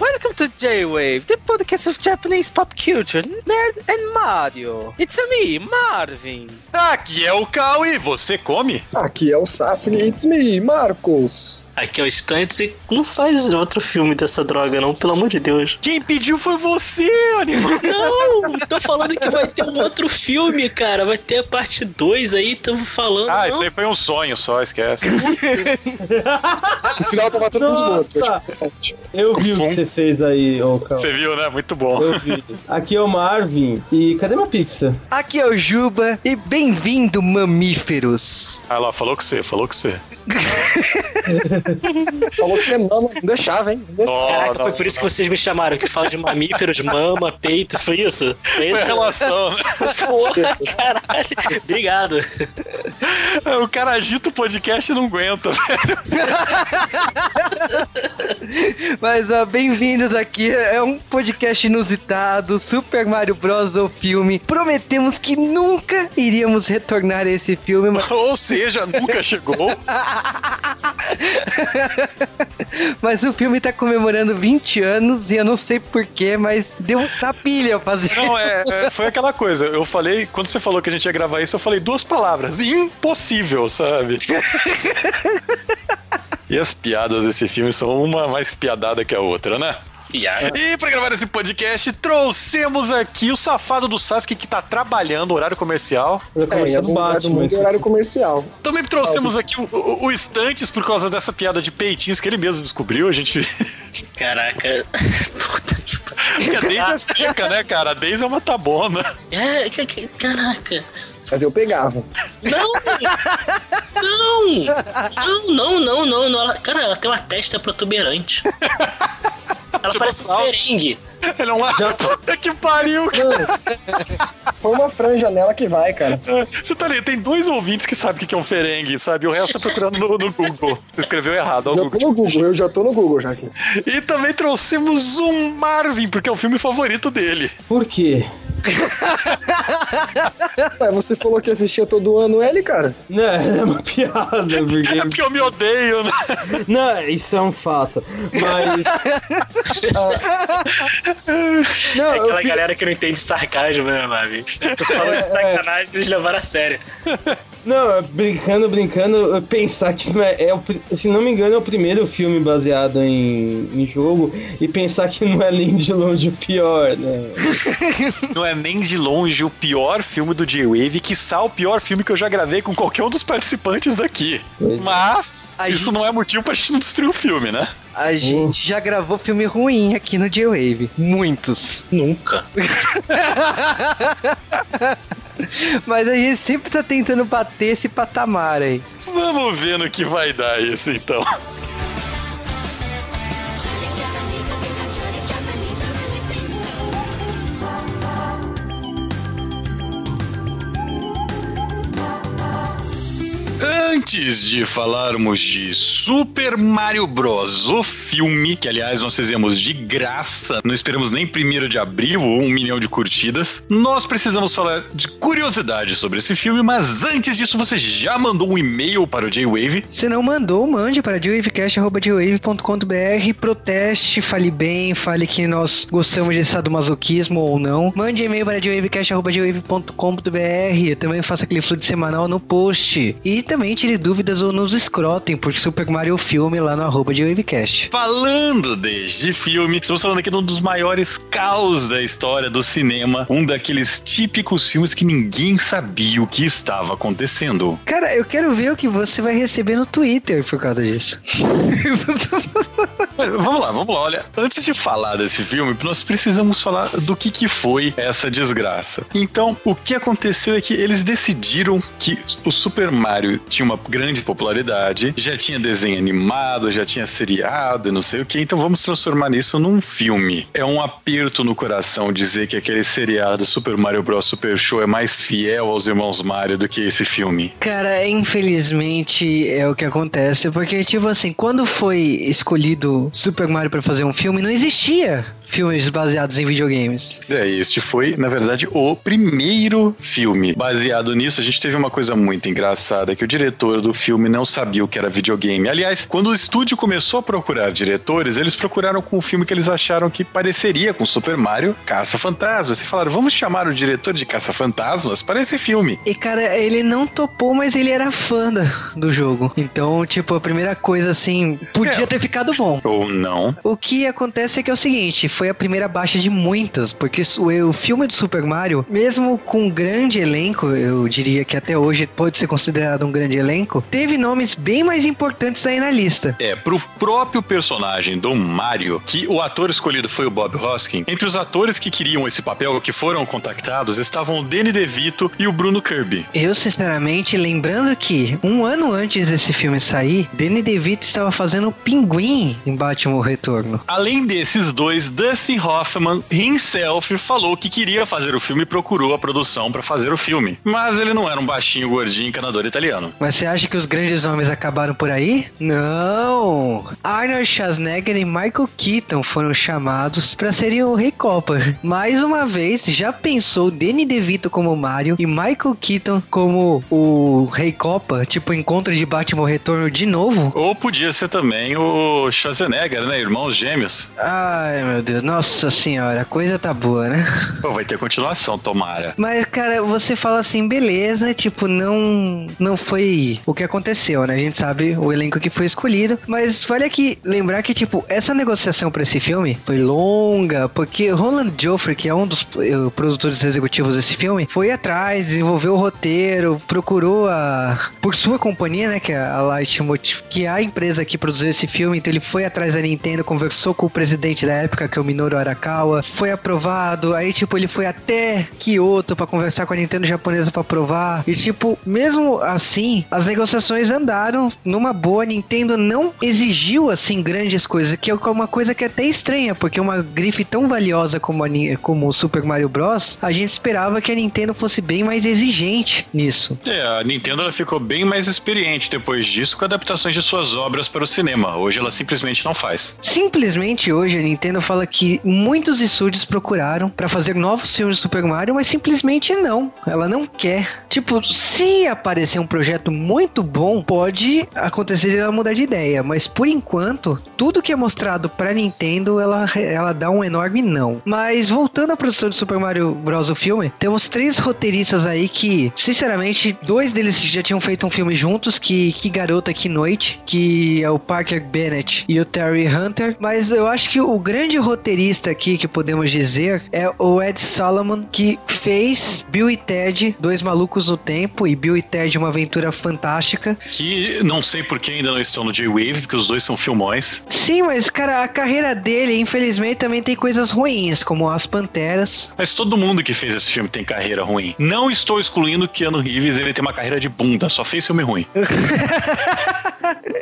Welcome to J-Wave, the podcast of Japanese pop culture, nerd and Mario. It's a me, Marvin. Aqui é o Cal e você come? Aqui é o Sassi, it's me, Marcos. Aqui é o Stantz e não faz outro filme dessa droga, não, pelo amor de Deus. Quem pediu foi você, animal. Não, tô falando que vai ter um outro filme, cara. Vai ter a parte 2 aí, tamo falando. Ah, não. isso aí foi um sonho só, esquece. No final tava todo mundo morto. Tipo, Eu vi o que você fez aí, ô Cal. Você viu, né? Muito bom. Eu vi. Aqui é o Marvin. E cadê minha pizza? Aqui é o Juba e bem-vindo, mamíferos. Ah lá, falou com você, falou com você. Falou que você mama, não deixava, hein? Não deixava. Caraca, Não, foi por isso que vocês me chamaram, que fala de mamíferos, mama, peito, foi isso? Foi Foi isso? relação? Porra, caralho. Obrigado. O cara agita o podcast e não aguenta, velho. Mas ó, bem-vindos aqui. É um podcast inusitado, Super Mario Bros. o filme. Prometemos que nunca iríamos retornar a esse filme, mas, Ou seja, nunca chegou. mas o filme tá comemorando 20 anos e eu não sei porquê, mas deu uma pilha fazer. Não, é, é, foi aquela coisa. Eu falei, quando você falou que a gente ia gravar isso, eu falei duas palavras. Impossível, sabe? E as piadas desse filme são uma mais piadada que a outra, né? Piada. E pra gravar esse podcast, trouxemos aqui o safado do Sasuke que tá trabalhando horário comercial. Eu É, do Batman. é mas- horário comercial. Também trouxemos aqui o, o, o Estantes por causa dessa piada de peitinhos que ele mesmo descobriu. A gente. Caraca. Puta que pariu. Porque a Daisy é seca, né, cara? A Daisy é uma tabona. É, caraca. Mas eu pegava. Não! Não! Não, não, não, não, cara, ela tem uma testa protuberante. Ela Tipo parece um ferengue. Ele é um. Puta que pariu, cara. Foi uma franja nela que vai, cara. Você tá ligado? Tem dois ouvintes que sabem o que é um ferengue, sabe? O resto tá procurando no, no Google. Você escreveu errado, ó, Já Google. tô no Google, eu já tô no Google já aqui. E também trouxemos um Marvin, porque é o filme favorito dele. Por quê? Ué, você falou que assistia todo ano ele, cara? Não, é uma piada, É porque... porque eu me odeio, né? Não, isso é um fato. Mas... Não, É eu aquela fi- galera que não entende sarcasmo, né, Mavi? Tô falando de sacanagem, eles levaram a sério. Não, brincando, brincando, eu pensar que não é, é o se não me engano, é o primeiro filme baseado em, em jogo, e pensar que não é nem de longe o pior, né? Não é nem de longe o pior filme do J-Wave, que o pior filme que eu já gravei com qualquer um dos participantes daqui. Pois é. Mas, A isso gente- não é motivo pra gente não destruir o filme, né? A gente já gravou filme ruim aqui no J-Wave. Muitos. Nunca. Mas a gente sempre tá tentando bater esse patamar aí. Vamos ver no que vai dar isso então. Antes de falarmos de Super Mario Bros, o filme, que aliás nós fizemos de graça, não esperamos nem primeiro de abril ou um milhão de curtidas, nós precisamos falar de curiosidades sobre esse filme, mas antes disso você já mandou um e-mail para o J-Wave Se não mandou, mande para jwavecast.jwave.com.br, proteste, fale bem, fale que nós gostamos de sadomasoquismo ou não. Mande e-mail para jwavecast.jwave.com.br, também faça aquele fluxo semanal no post. E também tire dúvidas ou nos escrotem, porque Super Mario o filme lá no arroba jwavecast. Falando deste filme, estamos falando aqui de um dos maiores caos da história do cinema, um daqueles típicos filmes que ninguém sabia o que estava acontecendo. Cara, eu quero ver o que você vai receber no Twitter por causa disso. Vamos lá, vamos lá. Olha, antes de falar desse filme, nós precisamos falar do que, que foi essa desgraça. Então, o que aconteceu é que eles decidiram que o Super Mario tinha uma grande popularidade, já tinha desenho animado, já tinha seriado e não sei o que, então vamos transformar isso num filme. É um aperto no coração dizer que aquele seriado Super Mario Bros. Super Show é mais fiel aos irmãos Mario do que esse filme. Cara, infelizmente é o que acontece, porque, tipo assim, quando foi escolhido Super Mario pra fazer um filme, não existia filmes baseados em videogames. É, este foi, na verdade, o primeiro filme. Baseado nisso, a gente teve uma coisa muito engraçada, que o diretor do filme não sabia o que era videogame. Aliás, quando o estúdio começou a procurar diretores, eles procuraram com o filme que eles acharam que pareceria com Super Mario Caça Fantasmas. E falaram, vamos chamar o diretor de Caça Fantasmas para esse filme. E cara, ele não topou, mas ele era fã do jogo. Então, tipo, a primeira coisa assim, podia É. ter ficado bom. Ou não. O que acontece é que é o seguinte, foi a primeira baixa de muitas, porque o, filme do Super Mario, mesmo com um grande elenco, eu diria que até hoje pode ser considerado um grande elenco, teve nomes bem mais importantes aí na lista. É, pro próprio personagem do Mario, que o ator escolhido foi o Bob Hoskin, entre os atores que queriam esse papel, que foram contactados, estavam o Danny DeVito e o Bruno Kirby. Eu, sinceramente, lembrando que um ano antes desse filme sair, Danny DeVito estava fazendo o Pinguim em Batman o Retorno. Além desses dois, Dustin Hoffman himself falou que queria fazer o filme e procurou a produção para fazer o filme. Mas ele não era um baixinho gordinho encanador italiano. Mas você acha que os grandes nomes acabaram por aí? Não! Arnold Schwarzenegger e Michael Keaton foram chamados para serem o Rei Copa. Mais uma vez, já pensou Danny DeVito como Mario e Michael Keaton como o Rei Copa? Tipo, encontro de Batman Retorno de novo? Ou podia ser também o Schwarzenegger, né? Irmãos gêmeos. Ai, meu Deus. Nossa senhora, a coisa tá boa, né? Pô, vai ter continuação, tomara. Mas, cara, você fala assim, beleza, tipo, não não foi o que aconteceu, né? A gente sabe o elenco que foi escolhido, mas vale aqui lembrar que, tipo, essa negociação pra esse filme foi longa, porque Roland Joffrey, que é um dos eh, produtores executivos desse filme, foi atrás, desenvolveu o roteiro, procurou a... por sua companhia, né, que é a Light Motive, que é a empresa que produziu esse filme, então ele foi atrás da Nintendo, conversou com o presidente da época, que o Minoru Arakawa, foi aprovado, aí, tipo, ele foi até Kyoto pra conversar com a Nintendo japonesa pra aprovar, e, tipo, mesmo assim, as negociações andaram numa boa, a Nintendo não exigiu, assim, grandes coisas, que é uma coisa que é até estranha, porque uma grife tão valiosa como, a, como o Super Mario Bros., a gente esperava que a Nintendo fosse bem mais exigente nisso. É, a Nintendo ela ficou bem mais experiente depois disso com adaptações de suas obras para o cinema. Hoje ela simplesmente não faz. Simplesmente hoje a Nintendo fala que muitos estúdios procuraram pra fazer novos filmes de Super Mario, mas simplesmente não. Ela não quer. Tipo, se aparecer um projeto muito bom, pode acontecer de ela mudar de ideia, mas por enquanto, tudo que é mostrado pra Nintendo, ela, ela dá um enorme não. Mas voltando à produção de Super Mario Bros. o filme, temos três roteiristas aí que, sinceramente, dois deles já tinham feito um filme juntos, que Que Garota Que Noite, que é o Parker Bennett e o Terry Hunter, mas eu acho que o grande roteirista aqui que podemos dizer é o Ed Solomon, que fez Bill e Ted, Dois Malucos no Tempo, e Bill e Ted, Uma Aventura Fantástica. Que não sei por que ainda não estão no J-Wave, porque os dois são filmões. Sim, mas cara, a carreira dele, infelizmente, também tem coisas ruins, como As Panteras. Mas todo mundo que fez esse filme tem carreira ruim. Não estou excluindo que Keanu Reeves ele tem uma carreira de bunda, só fez filme ruim.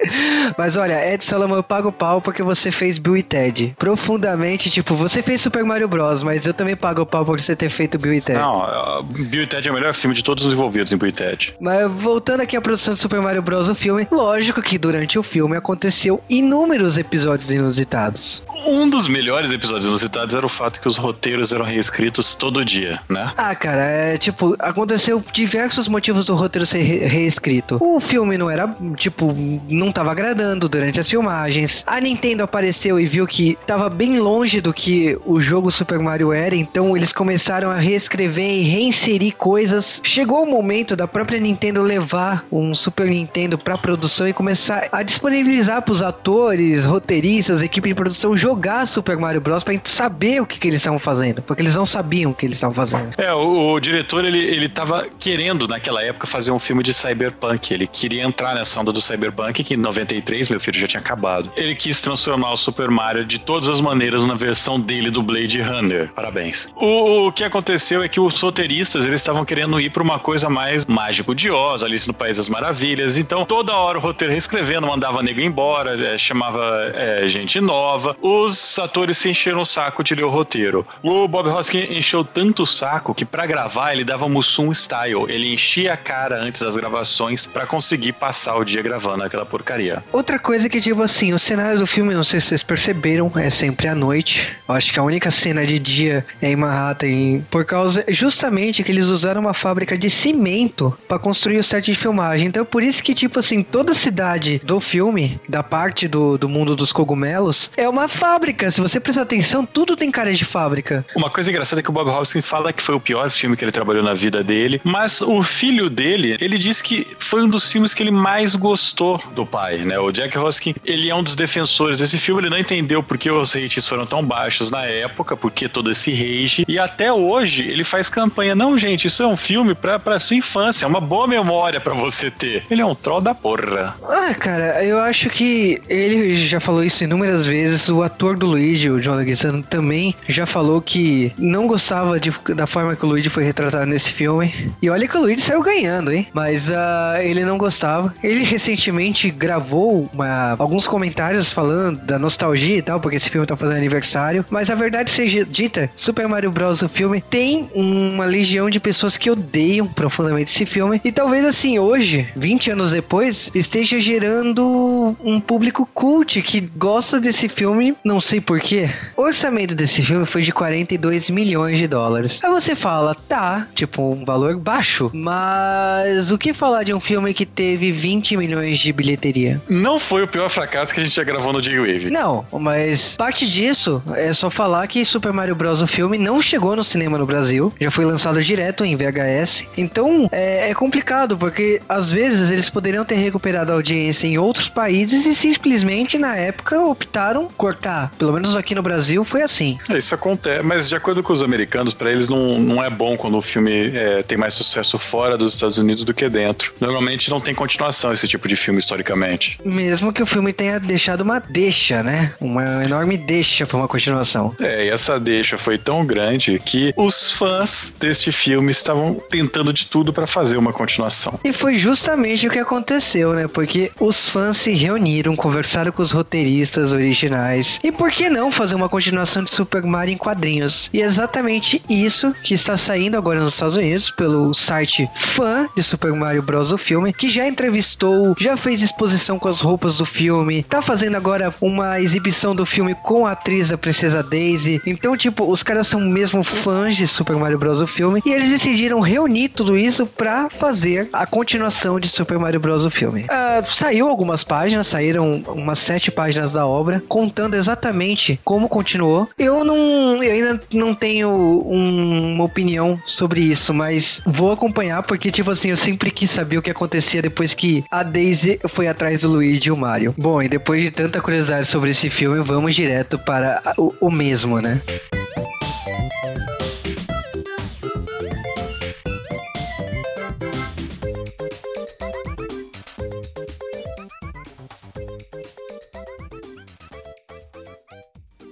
Mas olha, Ed Solomon, eu pago pau porque você fez Bill e Ted. Profundamente, tipo, você fez Super Mario Bros, mas eu também pago pau por você ter feito Bill e Ted. Não, Bill e Ted é o melhor filme de todos os envolvidos em Bill e Ted. Mas voltando aqui à produção de Super Mario Bros. o filme, lógico que durante o filme aconteceu inúmeros episódios inusitados. Um dos melhores episódios inusitados era o fato que os roteiros eram reescritos todo dia, né? Ah, cara, é tipo, aconteceu diversos motivos do roteiro ser re- reescrito. O filme não era, tipo, não tava agradando durante as filmagens. A Nintendo apareceu e viu que tava bem longe do que o jogo Super Mario era, então eles começaram a reescrever e reinserir coisas. Chegou o momento da própria Nintendo levar um Super Nintendo pra produção e começar a disponibilizar pros atores, roteiristas, equipe de produção jogar Super Mario Bros gente saber o que, que eles estavam fazendo, porque eles não sabiam o que eles estavam fazendo. É, o, o diretor, ele, ele tava querendo, naquela época, fazer um filme de cyberpunk. Ele queria entrar nessa onda do cyberpunk, que em 93, meu filho, já tinha acabado. Ele quis transformar o Super Mario de todas as maneiras na versão dele do Blade Runner. Parabéns. O, o que aconteceu é que os roteiristas, eles estavam querendo ir pra uma coisa mais mágico de Oz, Alice no País das Maravilhas. Então, toda hora o roteiro reescrevendo, mandava nego embora, é, chamava é, gente nova. Os atores se encheram o saco de ler o roteiro. O Bob Hoskin encheu tanto o saco que pra gravar ele dava Mussum style. Ele enchia a cara antes das gravações pra conseguir passar o dia gravando aquela porcaria. Porcaria. Outra coisa que, tipo assim, o cenário do filme, não sei se vocês perceberam, é sempre à noite. Acho que a única cena de dia é em Manhattan, por causa justamente que eles usaram uma fábrica de cimento para construir o set de filmagem. Então, por isso que, tipo assim, toda cidade do filme, da parte do, do mundo dos cogumelos, é uma fábrica. Se você prestar atenção, tudo tem cara de fábrica. Uma coisa engraçada é que o Bob Hoskins fala que foi o pior filme que ele trabalhou na vida dele, mas o filho dele, ele disse que foi um dos filmes que ele mais gostou do pai, né? O Jack Hoskin, ele é um dos defensores desse filme, ele não entendeu por que os rates foram tão baixos na época, por que todo esse rage, e até hoje ele faz campanha, não gente, isso é um filme pra, pra sua infância, é uma boa memória pra você ter. Ele é um troll da porra. Ah, cara, eu acho que ele já falou isso inúmeras vezes, o ator do Luigi, o John Leguizamo, também já falou que não gostava de, da forma que o Luigi foi retratado nesse filme, e olha que o Luigi saiu ganhando, hein? Mas uh, ele não gostava. Ele recentemente gravou uma, alguns comentários falando da nostalgia e tal, porque esse filme tá fazendo aniversário. Mas a verdade seja dita, Super Mario Bros. o filme tem uma legião de pessoas que odeiam profundamente esse filme. E talvez assim, hoje, 20 anos depois, esteja gerando um público cult que gosta desse filme, não sei porquê. O orçamento desse filme foi de 42 milhões de dólares. Aí você fala, tá, tipo, um valor baixo, mas o que falar de um filme que teve 20 milhões de bilheteria? Não foi o pior fracasso que a gente já gravou no J-Wave. Não, mas parte disso é só falar que Super Mario Bros. o filme não chegou no cinema no Brasil, já foi lançado direto em VHS. Então é, é complicado, porque às vezes eles poderiam ter recuperado a audiência em outros países e simplesmente na época optaram cortar. Pelo menos aqui no Brasil foi assim. É, isso acontece, mas de acordo com os americanos, para eles não, não é bom quando o filme é, tem mais sucesso fora dos Estados Unidos do que dentro. Normalmente não tem continuação esse tipo de filme historicamente. Mesmo que o filme tenha deixado uma deixa, né? Uma enorme deixa para uma continuação. É, e essa deixa foi tão grande que os fãs deste filme estavam tentando de tudo para fazer uma continuação. E foi justamente o que aconteceu, né? Porque os fãs se reuniram, conversaram com os roteiristas originais. E por que não fazer uma continuação de Super Mario em quadrinhos? E é exatamente isso que está saindo agora nos Estados Unidos pelo site fã de Super Mario Bros. o filme, que já entrevistou, já fez exposição com as roupas do filme, tá fazendo agora uma exibição do filme com a atriz da Princesa Daisy. Então, tipo, os caras são mesmo fãs de Super Mario Bros. o filme e eles decidiram reunir tudo isso pra fazer a continuação de Super Mario Bros. o filme. Uh, saiu algumas páginas, saíram umas sete páginas da obra, contando exatamente como continuou. Eu não, eu ainda não tenho um, uma opinião sobre isso, mas vou acompanhar porque, tipo assim, eu sempre quis saber o que acontecia depois que a Daisy foi atrás do Luigi e o Mario. Bom, e depois de tanta curiosidade sobre esse filme, vamos direto para o, o mesmo, né?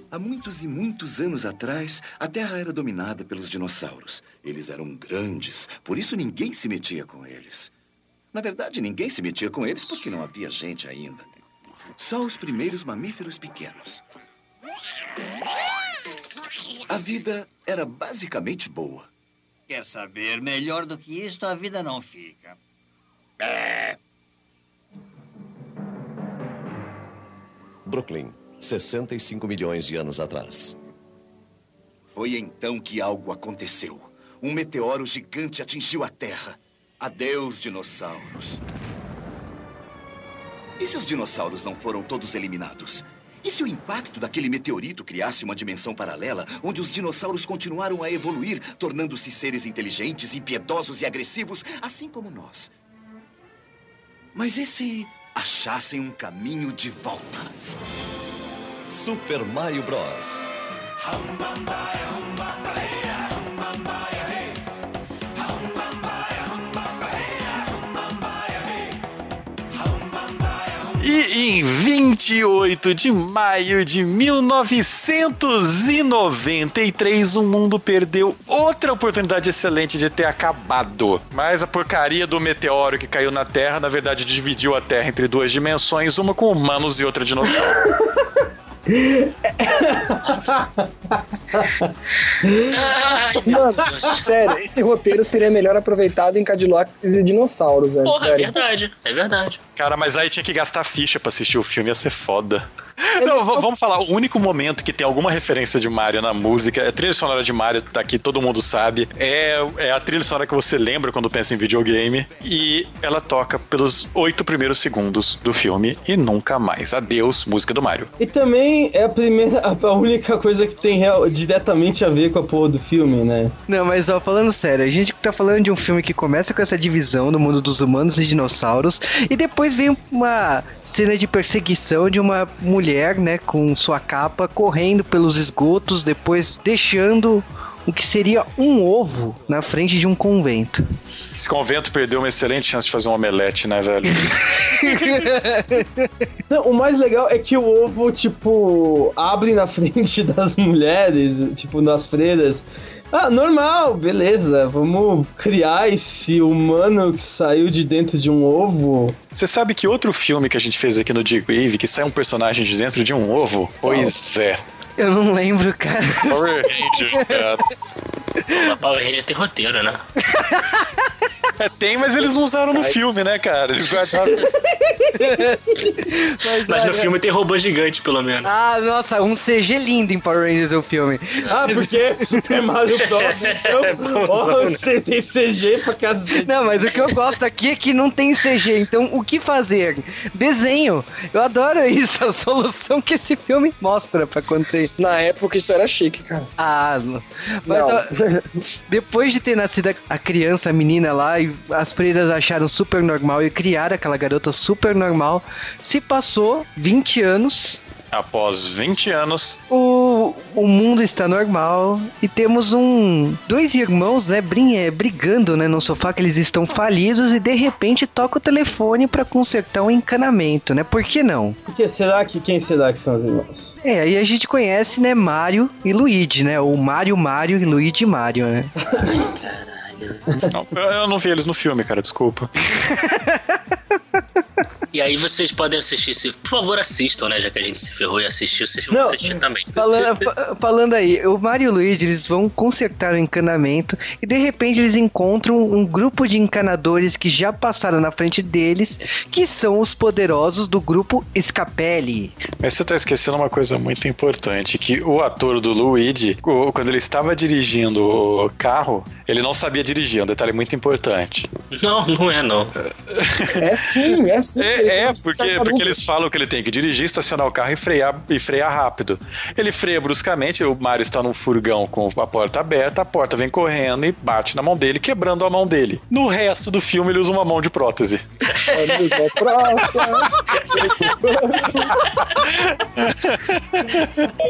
Há muitos e muitos anos atrás, a Terra era dominada pelos dinossauros. Eles eram grandes, por isso ninguém se metia com eles. Na verdade, ninguém se metia com eles porque não havia gente ainda. Só os primeiros mamíferos pequenos. A vida era basicamente boa. Quer saber? Melhor do que isto, a vida não fica. É. Brooklyn, 65 milhões de anos atrás. Foi então que algo aconteceu. Um meteoro gigante atingiu a Terra. Adeus, dinossauros. E se os dinossauros não foram todos eliminados? E se o impacto daquele meteorito criasse uma dimensão paralela onde os dinossauros continuaram a evoluir, tornando-se seres inteligentes, impiedosos e agressivos, assim como nós? Mas e se achassem um caminho de volta? Super Mario Bros. E em 28 de maio de 1993, o mundo perdeu outra oportunidade excelente de ter acabado. Mas a porcaria do meteoro que caiu na Terra, na verdade, dividiu a Terra entre duas dimensões, uma com humanos e outra dinossauro. Mano, sério, esse roteiro seria melhor aproveitado em Cadillacs e dinossauros, velho. Porra, é sério. verdade. É verdade. Cara, mas aí tinha que gastar ficha pra assistir o filme, ia ser foda. Não, vamos falar, o único momento que tem alguma referência de Mario na música, é a trilha sonora de Mario, tá aqui, todo mundo sabe. É, é a trilha sonora que você lembra quando pensa em videogame. E ela toca pelos oito primeiros segundos do filme e nunca mais. Adeus, música do Mario. E também é a primeira, a única coisa que tem real- diretamente a ver com a porra do filme, né? Não, mas ó, falando sério, a gente tá falando de um filme que começa com essa divisão do mundo dos humanos e dinossauros, e depois vem uma cena de perseguição de uma mulher, né, com sua capa, correndo pelos esgotos, depois deixando o que seria um ovo na frente de um convento. Esse convento perdeu uma excelente chance de fazer um omelete, né, velho? Não, o mais legal é que o ovo, tipo, abre na frente das mulheres, tipo, nas freiras. Ah, normal, beleza, vamos criar esse humano que saiu de dentro de um ovo. Você sabe que outro filme que a gente fez aqui no Dig Wave, que sai um personagem de dentro de um ovo? Pois é. Eu não lembro, cara. Power Ranger, cara. Power Ranger tem roteiro, né? É, tem, mas eles não usaram no filme, né, cara? Eles guardaram. Mas no filme tem robô gigante, pelo menos. Ah, nossa, um CG lindo em Power Rangers o filme. Ah, porque Super Mario Bros. Então, você tem CG pra cacete. Não, mas o que eu gosto aqui é que não tem CG, então o que fazer? Desenho. Eu adoro isso, a solução que esse filme mostra pra acontecer. Na época isso era chique, cara. Ah, mas Não. ó, depois de ter nascido a- a criança, a menina lá, e as freiras acharam super normal e criaram aquela garota super normal, se passou 20 anos, Após 20 anos, o, o mundo está normal e temos um dois irmãos, né, brin- é, brigando, né, no sofá que eles estão falidos e de repente toca o telefone pra consertar um encanamento, né? Por que não? Porque será que quem será que são os irmãos? É, aí a gente conhece, né, Mario e Luigi, né? Ou Mario Mario e Luigi Mario, né? não, eu não vi eles no filme, cara, desculpa. E aí vocês podem assistir, se, por favor, assistam, né? Já que a gente se ferrou e assistiu, vocês vão Não. assistir também. Falando, fa- falando aí, o Mario e o Luigi, eles vão consertar o encanamento e de repente eles encontram um grupo de encanadores que já passaram na frente deles, que são os poderosos do grupo Scapelli. Mas você tá esquecendo uma coisa muito importante, que o ator do Luigi, quando ele estava dirigindo o carro, ele não sabia dirigir, é um detalhe muito importante. Não, não é não. É sim, é sim. É, é porque, porque eles falam que ele tem que dirigir, estacionar o carro e frear, e frear rápido. Ele freia bruscamente, o Mario está num furgão com a porta aberta, a porta vem correndo e bate na mão dele, quebrando a mão dele. No resto do filme, ele usa uma mão de prótese.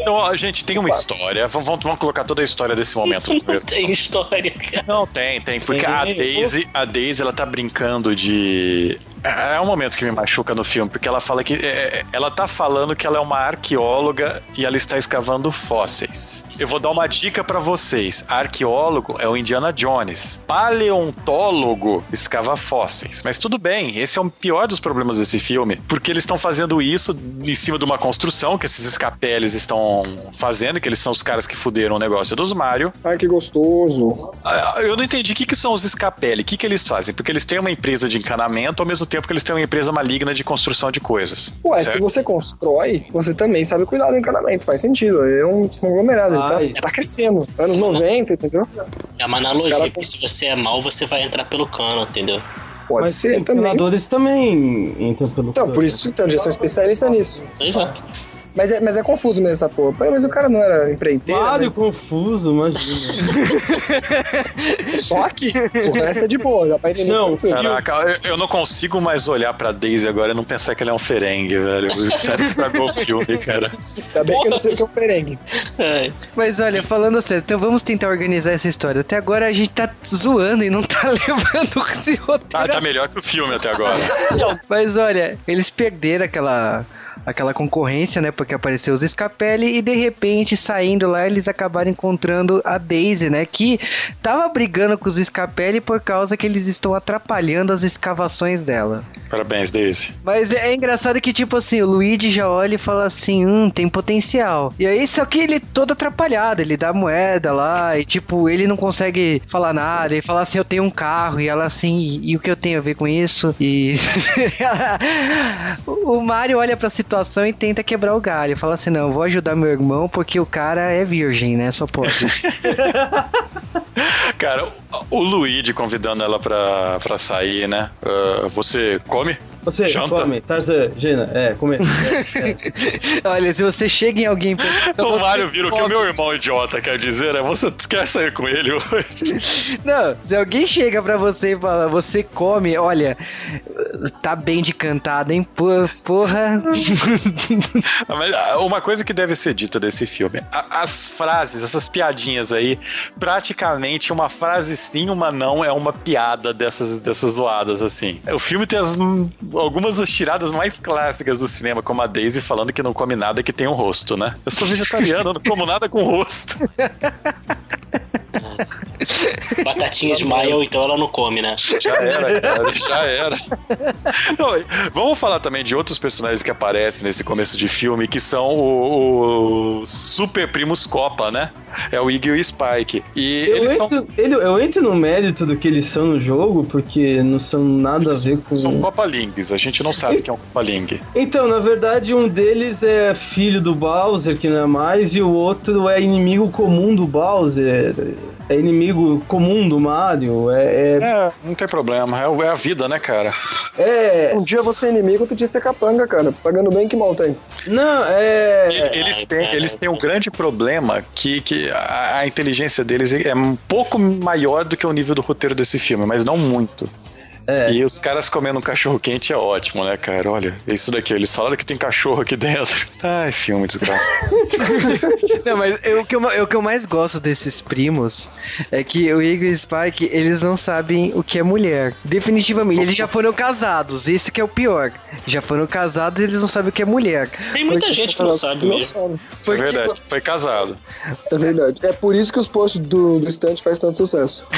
Então, ó, gente, tem uma história. Vamos, vamos, vamos colocar toda a história desse momento. Não tem história, cara. Não, tem, tem. Porque Tem. a Daisy, a Daisy, ela tá brincando de. É é um momento que me machuca no filme, porque ela fala que. é, é, ela tá falando que ela é uma arqueóloga e ela está escavando fósseis. Eu vou dar uma dica pra vocês: arqueólogo é o Indiana Jones. Paleontólogo escava fósseis. Mas tudo bem, esse é o pior dos problemas desse filme, porque eles estão fazendo isso em cima de uma construção que esses escapeles estão fazendo, que eles são os caras que fuderam o negócio dos Mario. Ai, que gostoso. Ah, Eu não entendi o que, que são os Scapelli, o que, que eles fazem? Porque eles têm uma empresa de encanamento ao mesmo tempo que eles têm uma empresa maligna de construção de coisas. Ué, se certo? você constrói, você também sabe cuidar do encanamento. Faz sentido. É um conglomerado. Ai. Ele tá, tá crescendo. Anos 90, entendeu? É uma Os analogia, cara- porque se você é mal, você vai entrar pelo cano, entendeu? Pode Mas ser também. encanadores também entram pelo Então, por isso, então, já sou especialista nisso. Exato. Mas é, mas é confuso mesmo essa porra. Mas o cara não era empreiteiro. Mário mas confuso, imagina. Só aqui. O resto é de boa, já pra entender. Não. Caraca, eu, eu não consigo mais olhar pra Daisy agora e não pensar que ele é um ferengue, velho. O cara estragou o filme, cara. Ainda bem que eu não sei o que é o perengue. É. Mas olha, falando sério, então vamos tentar organizar essa história. Até agora a gente tá zoando e não tá levando esse roteiro. Ah, tá melhor que o filme até agora. Mas olha, eles perderam aquela aquela concorrência, né? Porque apareceu os Scapelli e de repente, saindo lá, eles acabaram encontrando a Daisy, né? Que tava brigando com os Scapelli por causa que eles estão atrapalhando as escavações dela. Parabéns, Daisy. Mas é engraçado que, tipo assim, o Luigi já olha e fala assim, hum, tem potencial. E aí, só que ele todo atrapalhado, ele dá moeda lá e, tipo, ele não consegue falar nada. Ele fala assim, eu tenho um carro. E ela assim, e, e o que eu tenho a ver com isso? E o Mario olha pra situação e tenta quebrar o galho. Fala assim, não, vou ajudar meu irmão porque o cara é virgem, né? Só pode. Cara, o Luigi convidando ela pra, pra sair, né? Ah, você come? Você, Janta? come, Tarzan, Gina, é, comer. Olha, se você chega em alguém... o Mário vira o que o come. meu irmão idiota quer dizer, é você quer sair com ele hoje? Não, se alguém chega pra você e fala, você come, olha, tá bem de cantada, hein? Porra. Mas, ah, uma coisa que deve ser dita desse filme, a- as frases, essas piadinhas aí, praticamente uma frase sim, uma não, é uma piada dessas, dessas zoadas, assim. O filme tem as, algumas das tiradas mais clássicas do cinema, como a Daisy falando que não come nada que tem um rosto, né? Eu sou vegetariano, não como nada com rosto. Batatinhas de maia, ou então ela não come, né? Já era, cara, já era. Não, e vamos falar também de outros personagens que aparecem nesse começo de filme, que são o, o Super Primos Copa, né? É o Iggy e o Spike. E Eu eles são, entro, ele- eu entro no mérito do que eles são no jogo, porque não são nada a ver com. são Copa Lings. A gente não sabe quem é um Copa Ling. Então, na verdade, um deles é filho do Bowser, que não é mais, e o outro é inimigo comum do Bowser. É inimigo comum do Mario. É. é, É, não tem problema. É, é a vida, né, cara? é- Um dia você é inimigo, outro dia você é capanga, cara. Pagando bem que mal tem. não, é. E- Eles têm, eles têm um grande problema que, que a, a inteligência deles é um pouco maior do que o nível do roteiro desse filme, mas não muito. É. E os caras comendo um cachorro quente é ótimo, né, cara? Olha, isso daqui, eles falaram que tem cachorro aqui dentro. Ai, filme, desgraça. Não, mas eu- o, que eu, o que eu mais gosto desses primos é que o Igor e o Spike, eles não sabem o que é mulher. Definitivamente, eles já foram casados, esse que é o pior. Já foram casados e eles não sabem o que é mulher. Tem muita Porque gente que não sabe mesmo. sabem. Isso é verdade. Foi casado. É verdade. É por isso que os posts do, do estante faz tanto sucesso.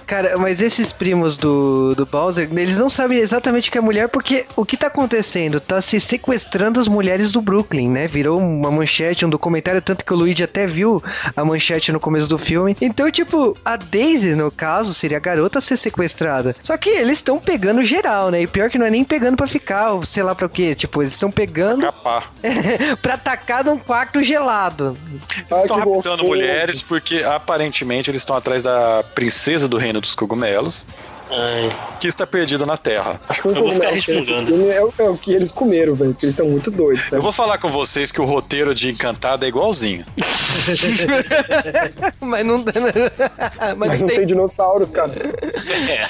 Cara, mas esses primos do, do Bowser, eles não sabem exatamente o que é mulher, porque o que tá acontecendo? Tá se sequestrando as mulheres do Brooklyn, né? Virou uma manchete, um documentário, tanto que o Luigi até viu a manchete no começo do filme. Então, tipo, a Daisy, no caso, seria a garota a ser sequestrada. Só que eles estão pegando geral, né? E pior que não é nem pegando pra ficar, ou sei lá pra o quê. Tipo, eles estão pegando Capar. pra atacar num quarto gelado. Eles estão raptando gostoso. mulheres porque aparentemente eles estão atrás da princesa do reino dos cogumelos, Ai, que está perdida na Terra. Acho que o Eu vou ficar respingando. é, o- é o que eles comeram, velho. Eles estão muito doidos, Eu sabe? vou falar com vocês que o roteiro de Encantada é igualzinho. Mas não, mas Mas não tem dinossauros, cara. é.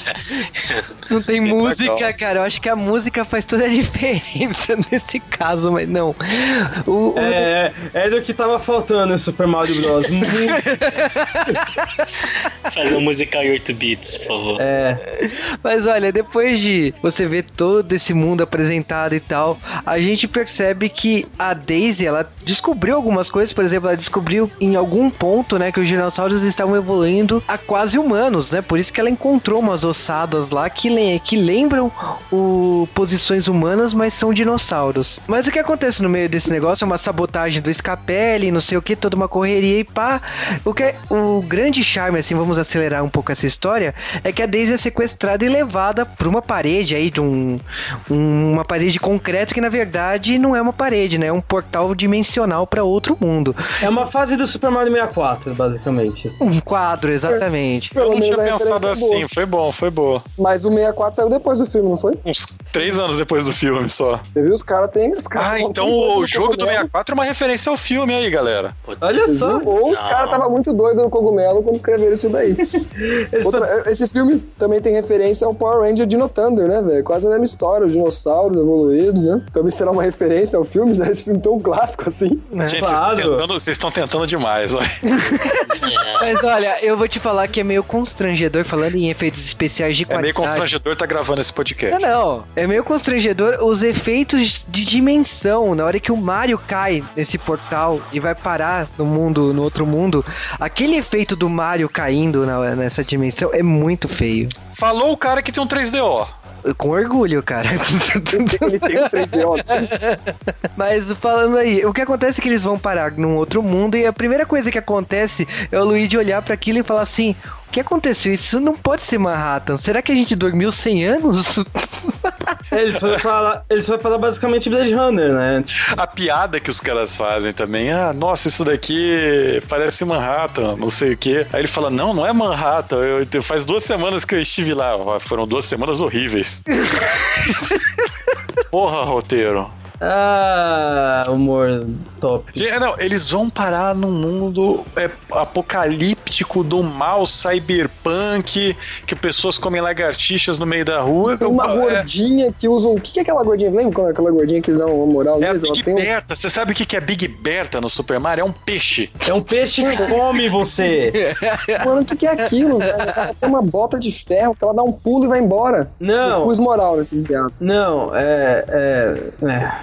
Não tem Bem música, legal. cara. Eu acho que a música faz toda a diferença nesse caso, mas não. O, o- É, era o que tava faltando em Super Mario Bros. Fazer um musical em 8 bits, por favor. é. Mas olha, depois de você ver todo esse mundo apresentado e tal, a gente percebe que a Daisy, ela descobriu algumas coisas, por exemplo, ela descobriu em algum ponto, né, que os dinossauros estavam evoluindo a quase humanos, né? Por isso que ela encontrou umas ossadas lá que, le- que lembram o posições humanas, mas são dinossauros. Mas o que acontece no meio desse negócio é uma sabotagem do Scapelli, não sei o que, toda uma correria e pá. O que é o grande charme, assim, vamos acelerar um pouco essa história, é que a Daisy é e levada pra uma parede aí de um, um- uma parede de concreto que na verdade não é uma parede, né? É um portal dimensional pra outro mundo. É uma fase do Super Mario 64, basicamente. Um quadro, exatamente. Eu Pelo não tinha pensado é boa. assim, foi bom, foi boa. Mas o 64 saiu depois do filme, não foi? Uns três anos depois do filme só. Você viu? Os caras têm. Os caras Ah, tão então o jogo do cogumelo. 64 é uma referência ao filme aí, galera. Olha Você só. viu? Ou os caras estavam muito doidos no cogumelo quando escreveram isso daí. Outra- esse filme também também tem referência ao Power Ranger Dino Thunder, né, velho? Quase a mesma história, os dinossauros evoluídos, né? Também será uma referência ao filme, esse filme tão clássico assim. Gente, Claro. vocês estão tentando, vocês estão tentando demais, olha. Mas olha, eu vou te falar que é meio constrangedor falando em efeitos especiais de É meio qualidade. constrangedor estar gravando esse podcast. Não, não. É meio constrangedor os efeitos de dimensão. Na hora que o Mario cai nesse portal e vai parar no mundo, no outro mundo, aquele efeito do Mario caindo na- nessa dimensão é muito feio. Falou o cara que tem um 3DO. Com orgulho, cara. Ele tem o 3DO. Mas falando aí, o que acontece é que eles vão parar num outro mundo e a primeira coisa que acontece é o Luigi olhar pra aquilo e falar assim: que aconteceu? Isso não pode ser Manhattan. Será que a gente dormiu 100 anos? Eles foram falar, eles foram falar basicamente Blade Runner, né? A piada que os caras fazem também, ah, nossa, isso daqui parece Manhattan, não sei o quê. Aí ele fala, não, não é Manhattan, eu, eu- faz duas semanas que eu estive lá. Foram duas semanas horríveis. Porra, roteiro. Ah, humor top. Que- Não, eles vão parar num mundo é, apocalíptico do mal, cyberpunk, que pessoas comem lagartixas no meio da rua. Tem uma É- gordinha que usa um. O que é aquela gordinha? Lembra quando aquela gordinha que eles dão uma moral É a Big tem um. Berta. Você sabe o que que é Big Berta no Super Mario? É um peixe. É um peixe que come você. Mano, o que, que é aquilo, velho? Ela tem uma bota de ferro que ela dá um pulo e vai embora. Não. Tipo, pus moral nesses viados. Não, é. é, é.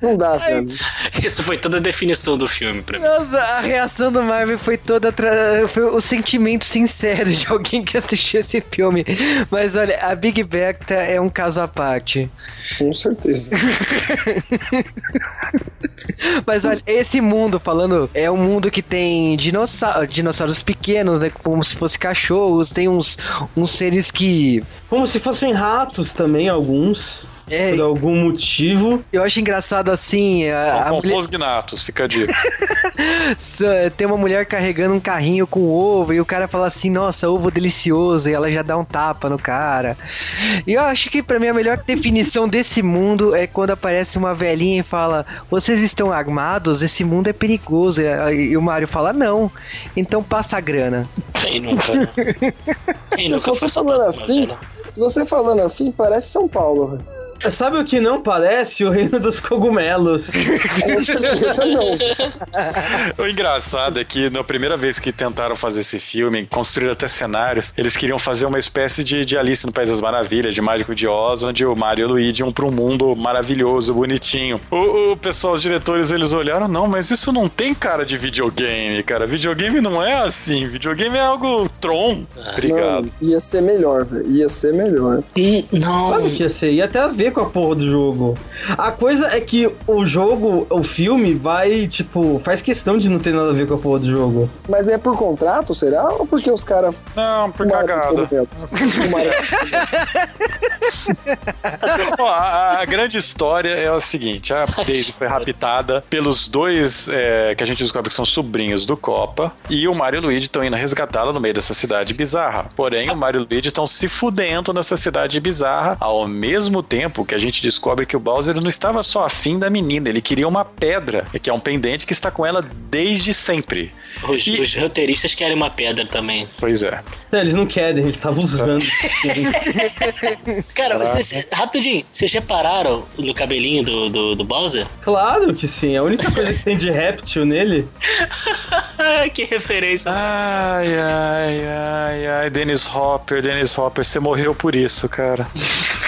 Não dá, velho. Isso foi toda a definição do filme pra mim. Nossa, a reação do Marvel foi toda. Tra... Foi o sentimento sincero de alguém que assistiu esse filme. Mas olha, a Big Bertha é um caso à parte. Com certeza. Mas olha, esse mundo, falando, é um mundo que tem dinossauro, dinossauros pequenos, né? Como se fosse cachorros, tem uns, uns seres que. Como se fossem ratos também, alguns. É, Por algum motivo. eu acho engraçado assim. A, a São mulher- Gnatos, fica a dica. Tem uma mulher carregando um carrinho com ovo e o cara fala assim, nossa, ovo delicioso, e ela já dá um tapa no cara. E eu acho que pra mim a melhor definição desse mundo é quando aparece uma velhinha e fala, vocês estão armados? Esse mundo é perigoso. E, e o Mario fala, não. Então passa a grana. Quem nunca? Quem Se nunca você foi falando assim, se você falando assim, parece São Paulo, velho. Sabe o que não parece? O reino dos cogumelos. Não. o engraçado é que na primeira vez que tentaram fazer esse filme, construíram até cenários, eles queriam fazer uma espécie de, de Alice no País das Maravilhas, de Mágico de Oz, onde o Mario e o Luigi iam pra um mundo maravilhoso, bonitinho. O, o pessoal, os diretores, eles olharam, não, mas isso não tem cara de videogame, cara. Videogame não é assim. Videogame é algo Tron. Obrigado. Mano, ia ser melhor, velho. Ia ser melhor. Hum, Não. Claro que ia ser. Ia até a ver com a porra do jogo. A coisa é que o jogo, o filme, vai, tipo, faz questão de não ter nada a ver com a porra do jogo. Mas é por contrato, será? Ou porque os caras Não, por cagada. Ó, a, a grande história é a seguinte: a Daisy foi raptada pelos dois é, que a gente descobre que são sobrinhos do Copa e o Mario e o Luigi estão indo resgatá-la no meio dessa cidade bizarra. Porém, o Mario e o Luigi estão se fudendo nessa cidade bizarra ao mesmo tempo que a gente descobre que o Bowser não estava só afim da menina, ele queria uma pedra, que é um pendente que está com ela desde sempre. Os, E- os roteiristas querem uma pedra também. Pois é. Não, eles não querem, eles estavam usando. Cara, vocês, rapidinho, vocês repararam no cabelinho do, do, do Bowser? claro que sim. A única coisa que tem de réptil nele. Ah, que referência. Ai, ai, ai, ai, Dennis Hopper, Dennis Hopper, você morreu por isso, cara.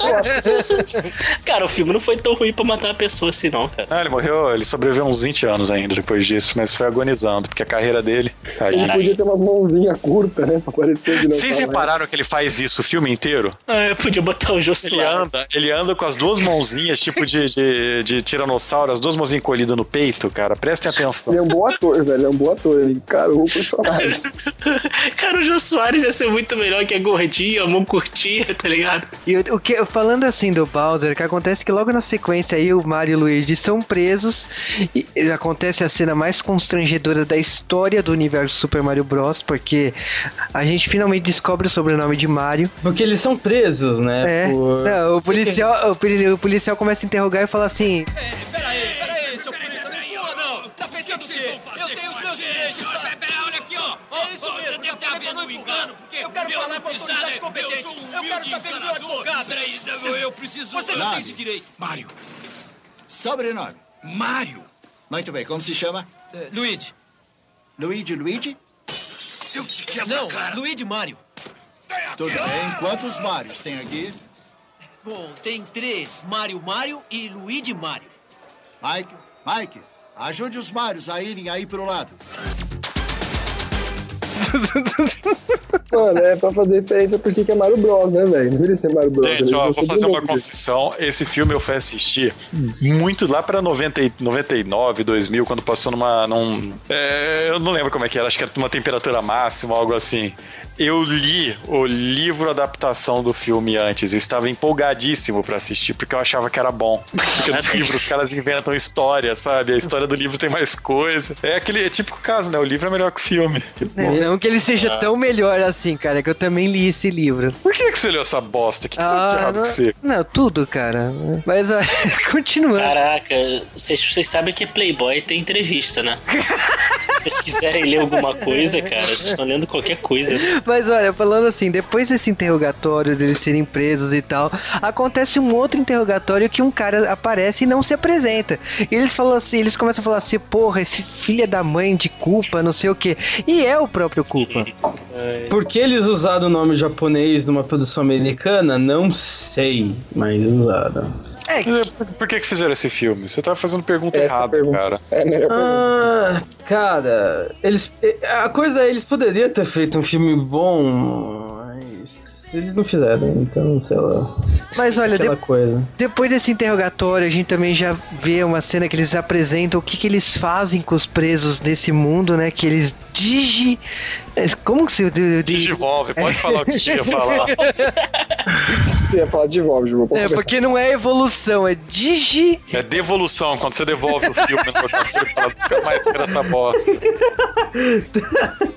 Cara, o filme não foi tão ruim pra matar uma pessoa assim, não, cara. Ah, ele morreu, ele sobreviveu uns 20 anos ainda depois disso, mas foi agonizando, porque a carreira dele. Ele Tadinho. podia ter umas mãozinhas curtas, né? Pra parecer de Vocês repararam que ele faz isso o filme inteiro? Ah, eu podia botar o Jô Ele Soares. anda, ele anda com as duas mãozinhas, tipo de, de, de tiranossauro, as duas mãozinhas encolhidas no peito, cara. Prestem atenção. Ele é um bom ator, velho. Ele é um bom ator. Ele encarou o personagem. Cara, o Jô Soares ia ser muito melhor que a gordinha, a mão curtinha, tá ligado? E o, o que, falando assim do Bowser, o que acontece é que logo na sequência aí o Mario e o Luigi são presos e, e acontece a cena mais constrangedora da história do universo Super Mario Bros, porque a gente finalmente descobre o sobrenome de Mario. Porque eles são presos, né? É. por- Não, o policial, o, poli- o policial começa a interrogar e fala assim: Peraí, peraí, Eu quero meu falar com a autoridade é- competente. Eu, um Eu quero saber do meu advogado. Peraí, eu, eu preciso... Você não tem esse direito. Mário. Sobrenome. Mário. Muito bem, como se chama? É, Luigi. Luigi Luigi? Eu te quebro Não, cara. Luigi Mário. Tudo bem. Quantos Mários tem aqui? Bom, tem três. Mário Mário e Luigi Mário. Mike? Mike, ajude os Mários a irem aí pro lado. Mano, é pra fazer referência porque que é Mario Bros, né, velho? Não deveria ser Mario Bros. Gente, eles ó, vou fazer uma confissão. Esse filme eu fui assistir muito lá pra 90, e- 99, 2000, quando passou numa. Num, é, eu não lembro como é que era, acho que era uma temperatura máxima, algo assim. Eu li o livro adaptação do filme antes e estava empolgadíssimo pra assistir, porque eu achava que era bom. Porque no livro os caras inventam história, sabe? A história do livro tem mais coisa. É aquele é típico caso, né? O livro é melhor que o filme. Não, não que ele seja tão melhor assim, cara, que eu também li esse livro. Por que, que você leu essa bosta? O que, que tá de errado não, com você? não, tudo, cara. Mas, ó, continuando. Caraca, vocês vocês sabem que Playboy tem entrevista, né? Se vocês quiserem ler alguma coisa, cara, vocês estão lendo qualquer coisa. Mas olha, falando assim, depois desse interrogatório deles serem presos e tal, acontece um outro interrogatório que um cara aparece e não se apresenta. E eles falam assim, eles começam a falar assim, porra, esse filho da mãe de culpa, não sei o que. E é o próprio culpa. Por que eles usaram o nome japonês numa produção americana? Não sei, mas usaram. É, Por, por que, que fizeram esse filme? Você tá fazendo pergunta Essa errada, pergunta. cara. É a melhor pergunta. Ah, cara, eles. A coisa é, eles poderiam ter feito um filme bom, mas eles não fizeram, então, sei lá. mas olha, de- coisa. depois desse interrogatório, a gente também já vê uma cena que eles apresentam o que, que eles fazem com os presos nesse mundo, né? Que eles digi. Como que se. De, de- Digivolve, pode falar o que você ia falar. Você ia falar de Volvo, vou É, porque não é evolução, é digi. É devolução, quando você devolve o filme e fala, nunca mais quero essa bosta.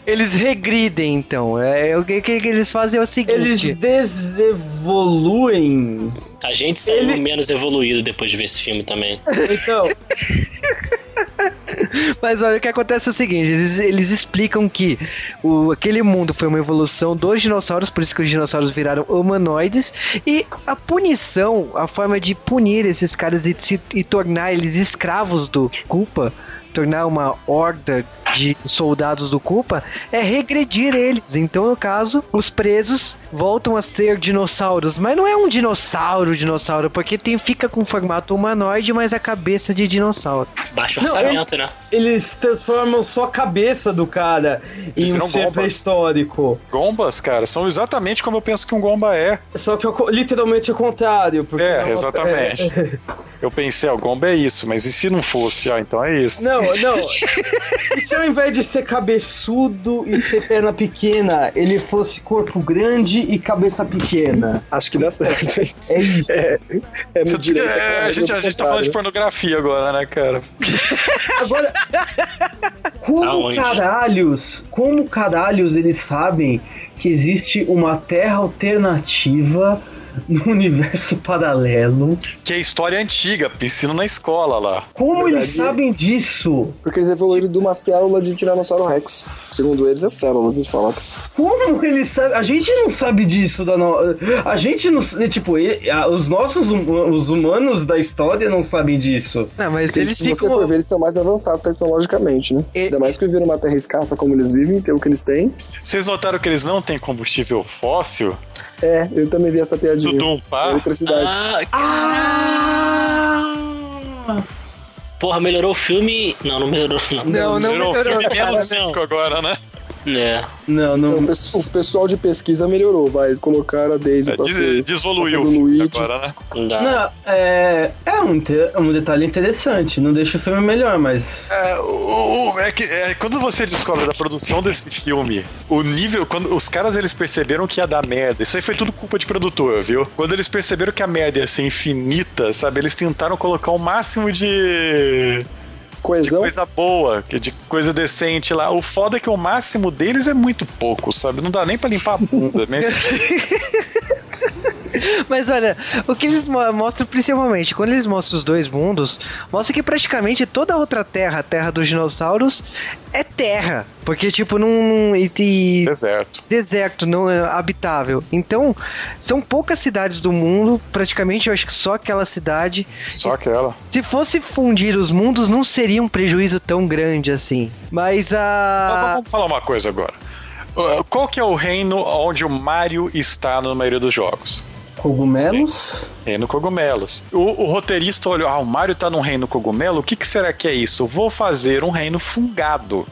Eles regridem, então. É, o que, que que eles fazem é o seguinte. Eles desevoluem. A gente saiu Ele- menos evoluído depois de ver esse filme também. Então, Mas olha, o que acontece é o seguinte: eles, eles explicam que o, aquele mundo foi uma evolução dos dinossauros, por isso que os dinossauros viraram humanoides. E a punição, a forma de punir esses caras e, e tornar eles escravos do culpa, tornar uma horda de soldados do culpa, é regredir eles. Então, no caso, os presos voltam a ser dinossauros. Mas não é um dinossauro, dinossauro, porque tem, fica com formato humanoide, mas a cabeça de dinossauro. Baixo Não, orçamento, né? eles transformam só a cabeça do cara em Eles um viram ser bombas. pré-histórico. Gombas, cara, são exatamente como eu penso que um gomba é. Só que é o co- literalmente o contrário. Porque É, uma- exatamente. é- Eu pensei, ó, o gomba é isso, mas e se não fosse? Ah, então é isso. Não, não. Se ao invés de ser cabeçudo e ter perna pequena, ele fosse corpo grande e cabeça pequena? Acho que dá certo. É isso. É, é Você- no direito. é, a, gente, a gente tá falando de pornografia agora, né, cara? Agora, como Aonde? caralhos, como caralhos eles sabem que existe uma terra alternativa no universo paralelo? Que é história antiga, piscina na escola lá. Como eles Verdade. sabem disso? Porque eles evoluíram de uma célula de Tiranossauro Rex. Segundo eles, é célula, eles falam. Como eles sabem? A gente não sabe disso da no... A gente não, tipo, os nossos hum- os humanos da história não sabem disso. Não, mas Porque eles se você ficam. for ver, eles são mais avançados tecnologicamente, né? E- Ainda mais que viveram uma terra escassa como eles vivem, ter o que eles têm. Vocês notaram que eles não têm combustível fóssil? É, eu também vi essa piadinha. Tudum, pá. Eletricidade. Ah, Porra, melhorou o filme. Não, não melhorou, não. Não, não Virou melhorou, filme cara, menos. 5 agora, né? É. Não, não. O pe- o pessoal de pesquisa melhorou, vai. Colocaram a Daisy É, pra des- ser. desvoluiu pra ser Luigi. agora, né? Não dá. Não, é, é um, um detalhe interessante. Não deixa o filme melhor, mas. É, o- o- é que é, quando você descobre da produção desse filme, o nível, quando os caras eles perceberam que ia dar merda, isso aí foi tudo culpa de produtor, viu? Quando eles perceberam que a merda ia ser infinita, sabe, eles tentaram colocar o máximo de, de Coesão. coisa boa, que- de coisa decente lá. O foda é que o máximo deles é muito pouco, sabe? Não dá nem pra limpar a bunda, né? Mas olha, o que eles mo- mostram principalmente, quando eles mostram os dois mundos, mostra que praticamente toda a outra terra, a terra dos dinossauros, é terra. Porque, tipo, não. E, e Deserto. deserto, não é habitável. Então, são poucas cidades do mundo, praticamente eu acho que só aquela cidade. Só aquela. Se fosse fundir os mundos, não seria um prejuízo tão grande assim. Mas Mas a. Vamos falar uma coisa agora. Uh, Qual que é o reino onde o Mario está na maioria dos jogos? Cogumelos? Reino Cogumelos. O, o roteirista olhou, ah, o Mario tá num reino cogumelo, o que, que será que é isso? Vou fazer um reino fungado.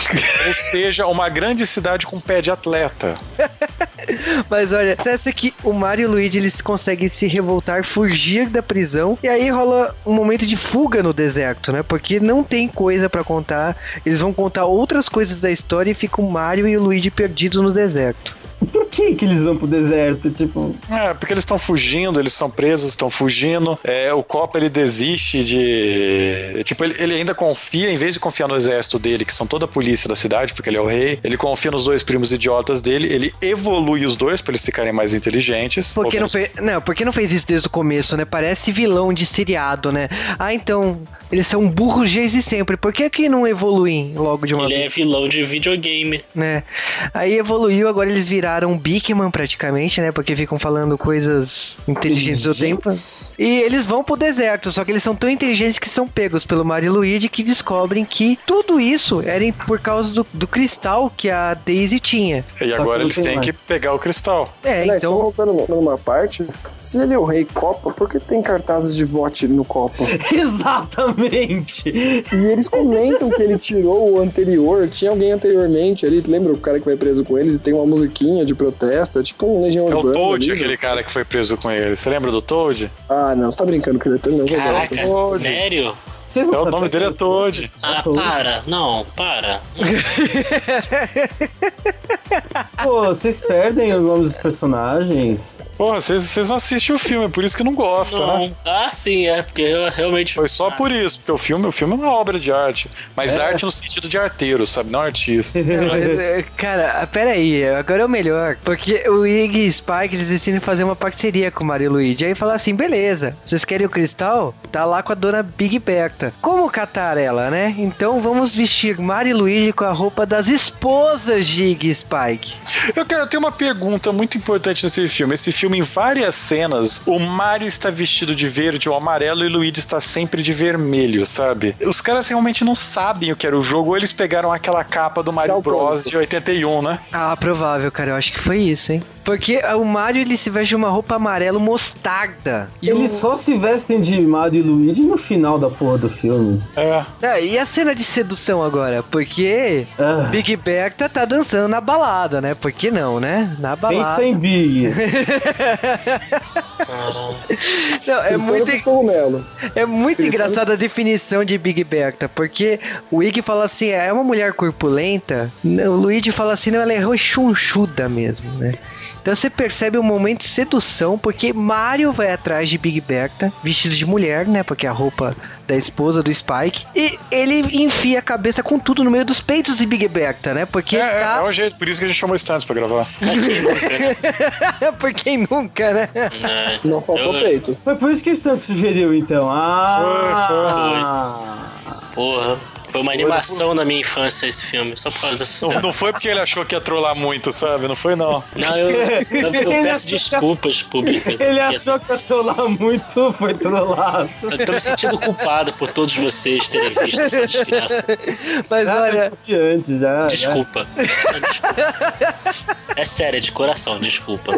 Ou seja, uma grande cidade com pé de atleta. Mas olha, acontece que o Mario e o Luigi eles conseguem se revoltar, fugir da prisão. E aí rola um momento de fuga no deserto, né? Porque não tem coisa pra contar. Eles vão contar outras coisas da história e fica o Mario e o Luigi perdidos no deserto. Por que que eles vão pro deserto? Tipo, É, porque eles estão fugindo, eles são presos, estão fugindo. É, o Copa ele desiste de. Tipo, ele, ele ainda confia, em vez de confiar no exército dele, que são toda a polícia da cidade, porque ele é o rei, ele confia nos dois primos idiotas dele, ele evolui os dois pra eles ficarem mais inteligentes. Por que não fez, não, por que não fez isso desde o começo, né? Parece vilão de seriado, né? Ah, então, eles são burros desde sempre. Por que que não evoluem logo de uma Ele vez? é vilão de videogame. né? Aí evoluiu, agora eles viraram Bigman praticamente, né? Porque ficam falando coisas inteligentes do tempo. E eles vão pro deserto, só que eles são tão inteligentes que são pegos pelo Mario e Luigi que descobrem que tudo isso era por causa do, do cristal que a Daisy tinha. E Só agora eles têm mais. que pegar o cristal. É, Aliás, então. voltando numa parte, se ele é o rei Copa, por que tem cartazes de vote no Copa? exatamente. E eles comentam que ele tirou o anterior, tinha alguém anteriormente ali, lembra o cara que vai preso com eles e tem uma musiquinha de protesto, é tipo um Legião É o Urbana. Toad, ali, aquele né? cara que foi preso com ele. Você lembra do Toad? Ah, não, você tá brincando que ele não, Caraca, sério? Vocês É, não o sabem nome dele é Toad. Ah, Toad. para. Não, para. Pô, vocês perdem os nomes dos personagens. Porra, vocês vocês não assistem o filme, é por isso que não gostam, né? Não. Ah, sim, é, porque eu realmente. Foi só por isso, porque o filme, o filme é uma obra de arte. Mas É. arte no sentido de arteiro, sabe? Não artista. Não, é, Cara, pera aí, agora é o melhor. Porque o Iggy e Spike eles decidem fazer uma parceria com o Mario e Luigi. Aí fala assim: beleza, vocês querem o cristal? Tá lá com a dona Big Como catar ela, né? Então vamos vestir Mario e Luigi com a roupa das esposas de Iggy e Spike. Eu quero ter uma pergunta muito importante nesse filme. Esse filme, em várias cenas, o Mario está vestido de verde ou amarelo e o Luigi está sempre de vermelho, sabe? Os caras realmente não sabem o que era o jogo, ou eles pegaram aquela capa do Mario Bros de 81, né? Ah, provável, cara. Eu acho que foi isso, hein? Porque o Mario ele se veste de uma roupa amarelo mostarda. E Eles o- só se vestem de Mario e Luigi no final da porra do filme. É. Ah, e a cena de sedução agora? Porque Ah, Big Berta tá dançando na balada, né? Por que não, né? Na balada. pensa em Big. Não, é muito, é muito engraçada a definição de Big Berta, porque o Iggy fala assim, é uma mulher corpulenta, o Luigi fala assim, não, ela é rechonchuda mesmo, né? Então você percebe um momento de sedução, porque Mario vai atrás de Big Berta, vestido de mulher, né? Porque é a roupa da esposa do Spike. E ele enfia a cabeça com tudo no meio dos peitos de Big Berta, né? Porque É, é, tá. é o jeito, por isso que a gente chamou Stunts pra gravar. Por quem nunca, né? É. Não faltou Eu- peitos. Foi por isso que o Santos sugeriu, então. Ah! Porra. Foi uma animação na minha infância esse filme, só por causa dessa Não, cena. não foi porque ele achou que ia trollar muito, sabe? Não foi, não. Não, eu, eu, eu peço desculpas públicas. Ele achou que ia trollar muito, foi trollado. Eu tô me sentindo culpado por todos vocês terem visto essa desgraça. Mas Já olha, foi antes, já. já. Desculpa. Desculpa. É sério, é de coração, desculpa.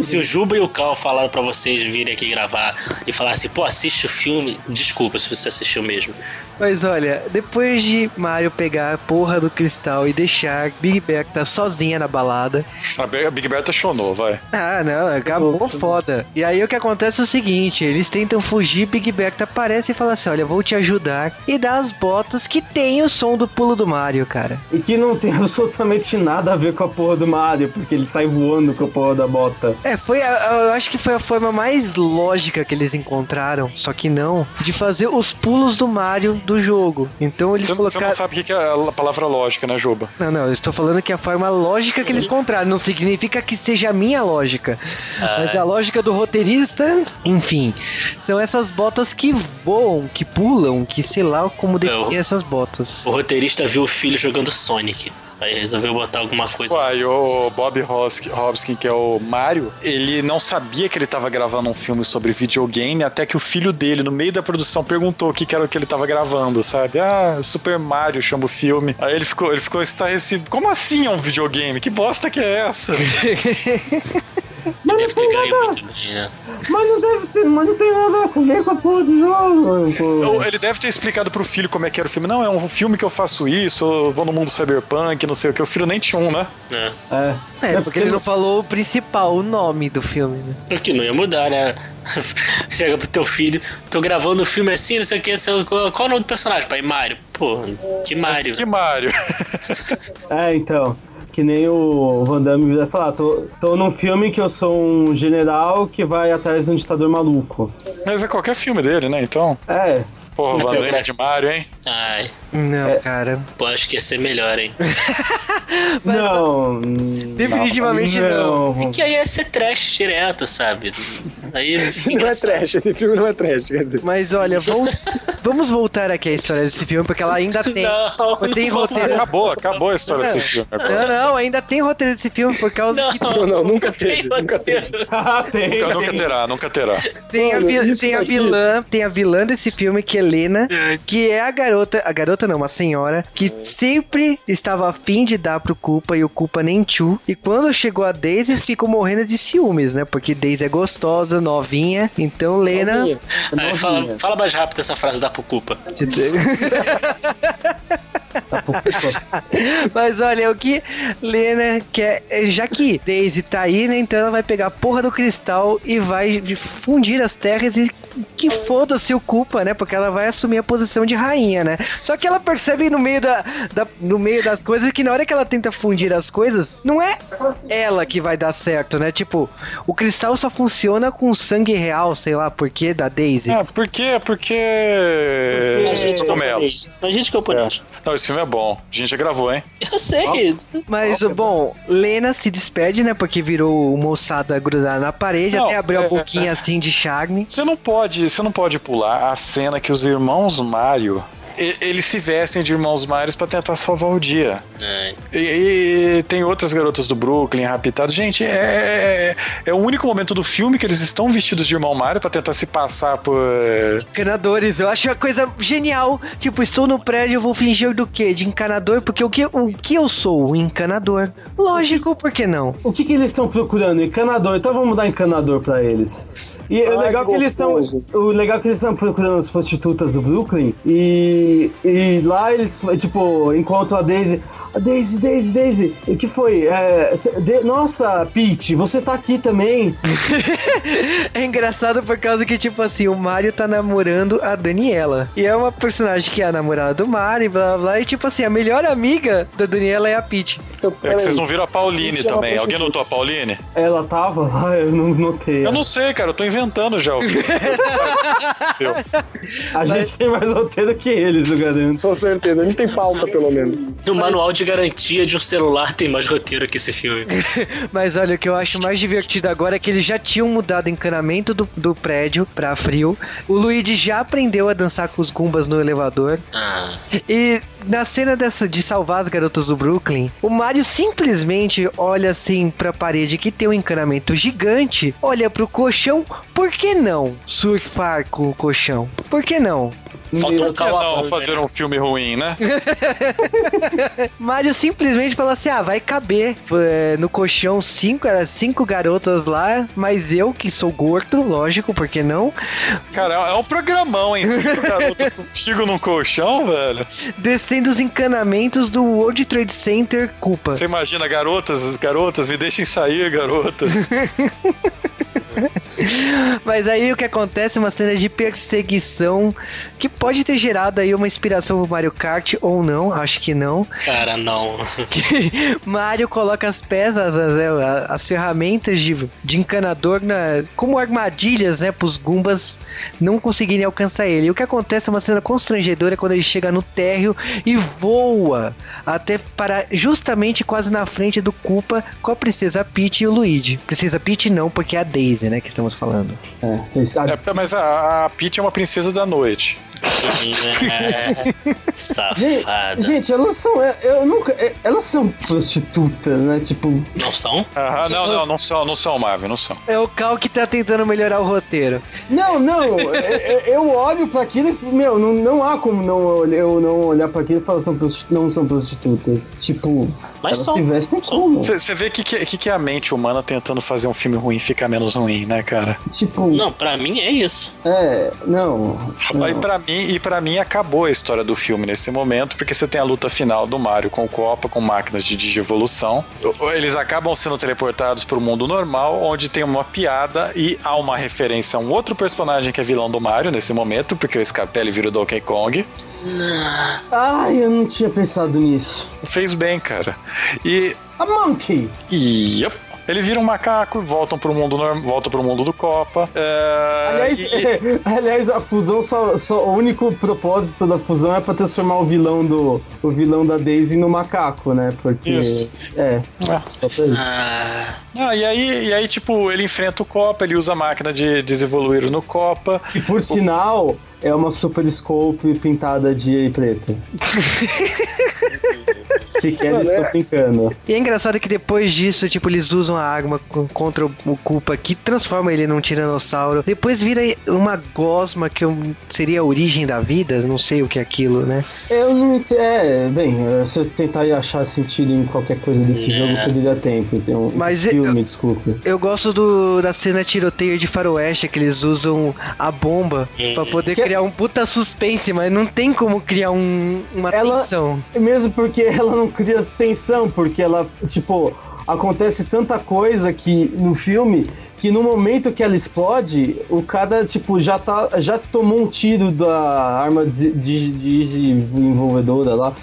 Se o Juba e o Cal falaram pra vocês virem aqui gravar e falar assim, pô, assiste o filme, desculpa se você assistiu mesmo. Mas olha, depois de Mario pegar a porra do cristal e deixar Big Berta sozinha na balada. A Big Berta chonou, vai. Ah, não, acabou Nossa, foda. E aí o que acontece é o seguinte: eles tentam fugir, Big Berta aparece e fala assim: Olha, vou te ajudar. E dá as botas que tem o som do pulo do Mario, cara. E que não tem absolutamente nada a ver com a porra do Mario, porque ele sai voando com a porra da bota. É, foi a, a- eu acho que foi a forma mais lógica que eles encontraram, só que não, de fazer os pulos do Mario do jogo. Então eles Você, você colocaram. não sabe o que é a palavra lógica, né, Juba? Não, não, eu estou falando que é a forma lógica que eles encontraram. Não significa que seja a minha lógica. Ah, Mas é a lógica do roteirista, enfim. São essas botas que voam, que pulam, que sei lá como definir essas botas. O roteirista viu o filho jogando Sonic. Aí resolveu botar alguma coisa. Uai, o Bob Hobskin, que é o Mario, ele não sabia que ele tava gravando um filme sobre videogame, até que o filho dele, no meio da produção, perguntou o que, que era o que ele tava gravando, sabe? Ah, Super Mario chama o filme. Aí ele ficou, ele ficou estarrecido. Como assim é um videogame? Que bosta que é essa? Mas Deve não tem nada, bem, né? mas não deve ter, mas não tem nada a ver com a porra do jogo. Ou ele deve ter explicado pro filho como é que era o filme. Não, é um filme que eu faço isso, eu vou no mundo cyberpunk, não sei o que. O filho nem tinha um, né? É. É. É, porque ele não falou o principal, o nome do filme, né? O que não ia mudar, né? Chega pro teu filho, tô gravando o filme assim, não sei o que, sei qual, qual o nome do personagem? Pai, Mario. Pô, que Mario. Que Mario? É, então. Que nem o Van Damme vai falar, tô, tô num filme que eu sou um general que vai atrás de um ditador maluco. Mas é qualquer filme dele, né? Então. É. Porra, Van Damme biografia. de Mario, hein? Ai, Não, cara. pô, acho que ia ser melhor, hein? Não. Definitivamente não. É que aí ia ser trash direto, sabe? Aí Não é trash, esse filme não é trash, quer dizer. Mas olha, vamos, vamos voltar aqui à história desse filme, porque ela ainda tem. Não, tem não roteiro. Acabou, acabou a história desse filme. Não, não, ainda tem roteiro desse filme por causa Não, que Não, não, nunca tem teve, nunca teve. Ah, tem. Nunca, nunca terá, nunca terá. tem a, tem a vilã, tem a vilã desse filme que é Helena, que é a garota, a garota não, uma senhora que sempre estava afim de dar pro Culpa e o Culpa nem tchu. E quando chegou a Daisy, ficou morrendo de ciúmes, né? Porque Daisy é gostosa, novinha, então Lena Novinha. Aí, fala, fala mais rápido essa frase da Pucupa. Mas olha, o que Lena quer. Já que Daisy tá aí, né? Então ela vai pegar a porra do cristal e vai fundir as terras e que foda-se o culpa, né? Porque ela vai assumir a posição de rainha, né? Só que ela percebe no meio, da, da- no meio das coisas que na hora que ela tenta fundir as coisas, não é ela que vai dar certo, né? Tipo, o cristal só funciona com sangue real, sei lá por quê, da Daisy. É, por quê? Porque. A gente oponente. A gente que é. Não, esse filme é bom. A gente já gravou, hein? Eu sei. Mas, bom, Lena se despede, né? Porque virou uma ossada grudada na parede, Não, até abriu a é- boquinha assim de charme. Você não pode, você não pode pular a cena que os irmãos Mario eles se vestem de irmãos Marios pra tentar salvar o dia. É. E, e tem outras garotas do Brooklyn raptadas. Gente, é, é, é o único momento do filme que eles estão vestidos de irmão Mario pra tentar se passar por. Encanadores, eu acho uma coisa genial. Tipo, estou no prédio, eu vou fingir do quê? De encanador? Porque o que, o que eu sou? Um encanador. Lógico, por que não? O que, que eles estão procurando? Encanador. Então vamos dar encanador pra eles. E o Ai, legal que que eles estão. O legal que eles estão procurando as prostitutas do Brooklyn. E, e lá eles, tipo, encontram a Daisy. Daisy, Daisy, Daisy. O que foi? É, cê- de- nossa, Pete, você tá aqui também. É engraçado por causa que, tipo assim, o Mario tá namorando a Daniela. E é uma personagem que é a namorada do Mario, blá blá blá. E, tipo assim, a melhor amiga da Daniela é a Peach. Então, É que vocês não viram a Pauline ela também. Alguém notou a Pauline? Ela tava lá, eu não notei. Eu não sei, cara. Eu tô inventando já o. A gente tem mais roteiro que eles, eu garanto. Com certeza, a gente tem pauta pelo menos. No manual de garantia de um celular tem mais roteiro que esse filme. Mas olha, o que eu acho mais divertido agora é que eles já tinham mudado o encanamento do, do prédio pra frio. O Luigi já aprendeu a dançar com os Gumbas no elevador. Ah, E na cena dessa de salvar as garotas do Brooklyn, o Mario simplesmente olha assim pra parede que tem um encanamento gigante, olha pro colchão, por que não surfar com o colchão? Por que não? Faltou um carro fazer um filme ruim, né? Mario simplesmente fala assim: ah, vai caber é, no colchão cinco, era cinco garotas lá, mas eu que sou gordo, lógico, por que não? Cara, é um programão, hein? Cinco garotos contigo num colchão, velho. Descendo os encanamentos do World Trade Center, culpa. Você imagina, garotas, garotas, me deixem sair, garotas. Mas aí o que acontece é uma cena de perseguição que pode ter gerado aí uma inspiração pro Mario Kart ou não, acho que não. Cara, não. Mario coloca as peças, as, as- as ferramentas de, de encanador na- como armadilhas, né, pros Goombas não conseguirem alcançar ele. E o que acontece é uma cena constrangedora quando ele chega no térreo e voa até para justamente quase na frente do Koopa com a Princesa Peach e o Luigi. Princesa Peach não, porque é a Daisy, né, que estamos falando. É, a- É, mas a, a Peach é uma princesa da noite. É, Gente, Safada. gente, elas são. é, Eu nunca. é, Elas são prostitutas, né? Tipo. Não são? Aham, não, não, não são, não são, Marvel, não são. É o Cal que tá tentando melhorar o roteiro. Não, não. é- Eu olho pra aquilo e. Meu, não, não há como não, eu não olhar pra aquilo e falar são não são prostitutas. Tipo. Mas elas são. se vestem como? Você vê que, que, que é a mente humana tentando fazer um filme ruim ficar menos ruim, né, cara? Tipo. Não, pra mim é isso. É. Não. não. E pra mim, e para mim acabou a história do filme nesse momento, porque você tem a luta final do Mario com o Copa, com máquinas de digievolução. Eles acabam sendo teleportados para o mundo normal, onde tem uma piada e há uma referência a um outro personagem que é vilão do Mario nesse momento, porque o Scapelli vira o Donkey Kong. Ai, eu não tinha pensado nisso. Fez bem, cara. E A Monkey! Yep. Ele vira um macaco, voltam pro mundo volta pro mundo do Copa. É, Aliás, e- aliás, a fusão só, só. O único propósito da fusão é pra transformar o vilão do. O vilão da Daisy no macaco, né? Porque. Isso. É. Ah. Só pra isso. Ah, Ah, e aí, e aí, tipo, ele enfrenta o Copa, ele usa a máquina de desevoluir no Copa. E por sinal, é uma Super Scope pintada de preto. Sequer estou é- brincando. E é engraçado que depois disso, tipo, eles usam a arma co- contra o Koopa, que transforma ele num tiranossauro. Depois vira uma gosma, que eu- seria a origem da vida, não sei o que é aquilo, né? Eu não ent- É, bem, se eu tentar achar sentido em qualquer coisa desse É. jogo, perderia tempo. Tem um Mas filme, desculpe. Eu gosto do, da cena tiroteio de faroeste, que eles usam a bomba Hum. pra poder Que- criar um puta suspense, mas não tem como criar um, uma Ela- tensão. Mesmo porque ela não cria tensão, porque ela, tipo, acontece tanta coisa que no filme que no momento que ela explode, o cara, tipo, já tá. já tomou um tiro da arma de, de, de envolvedora lá.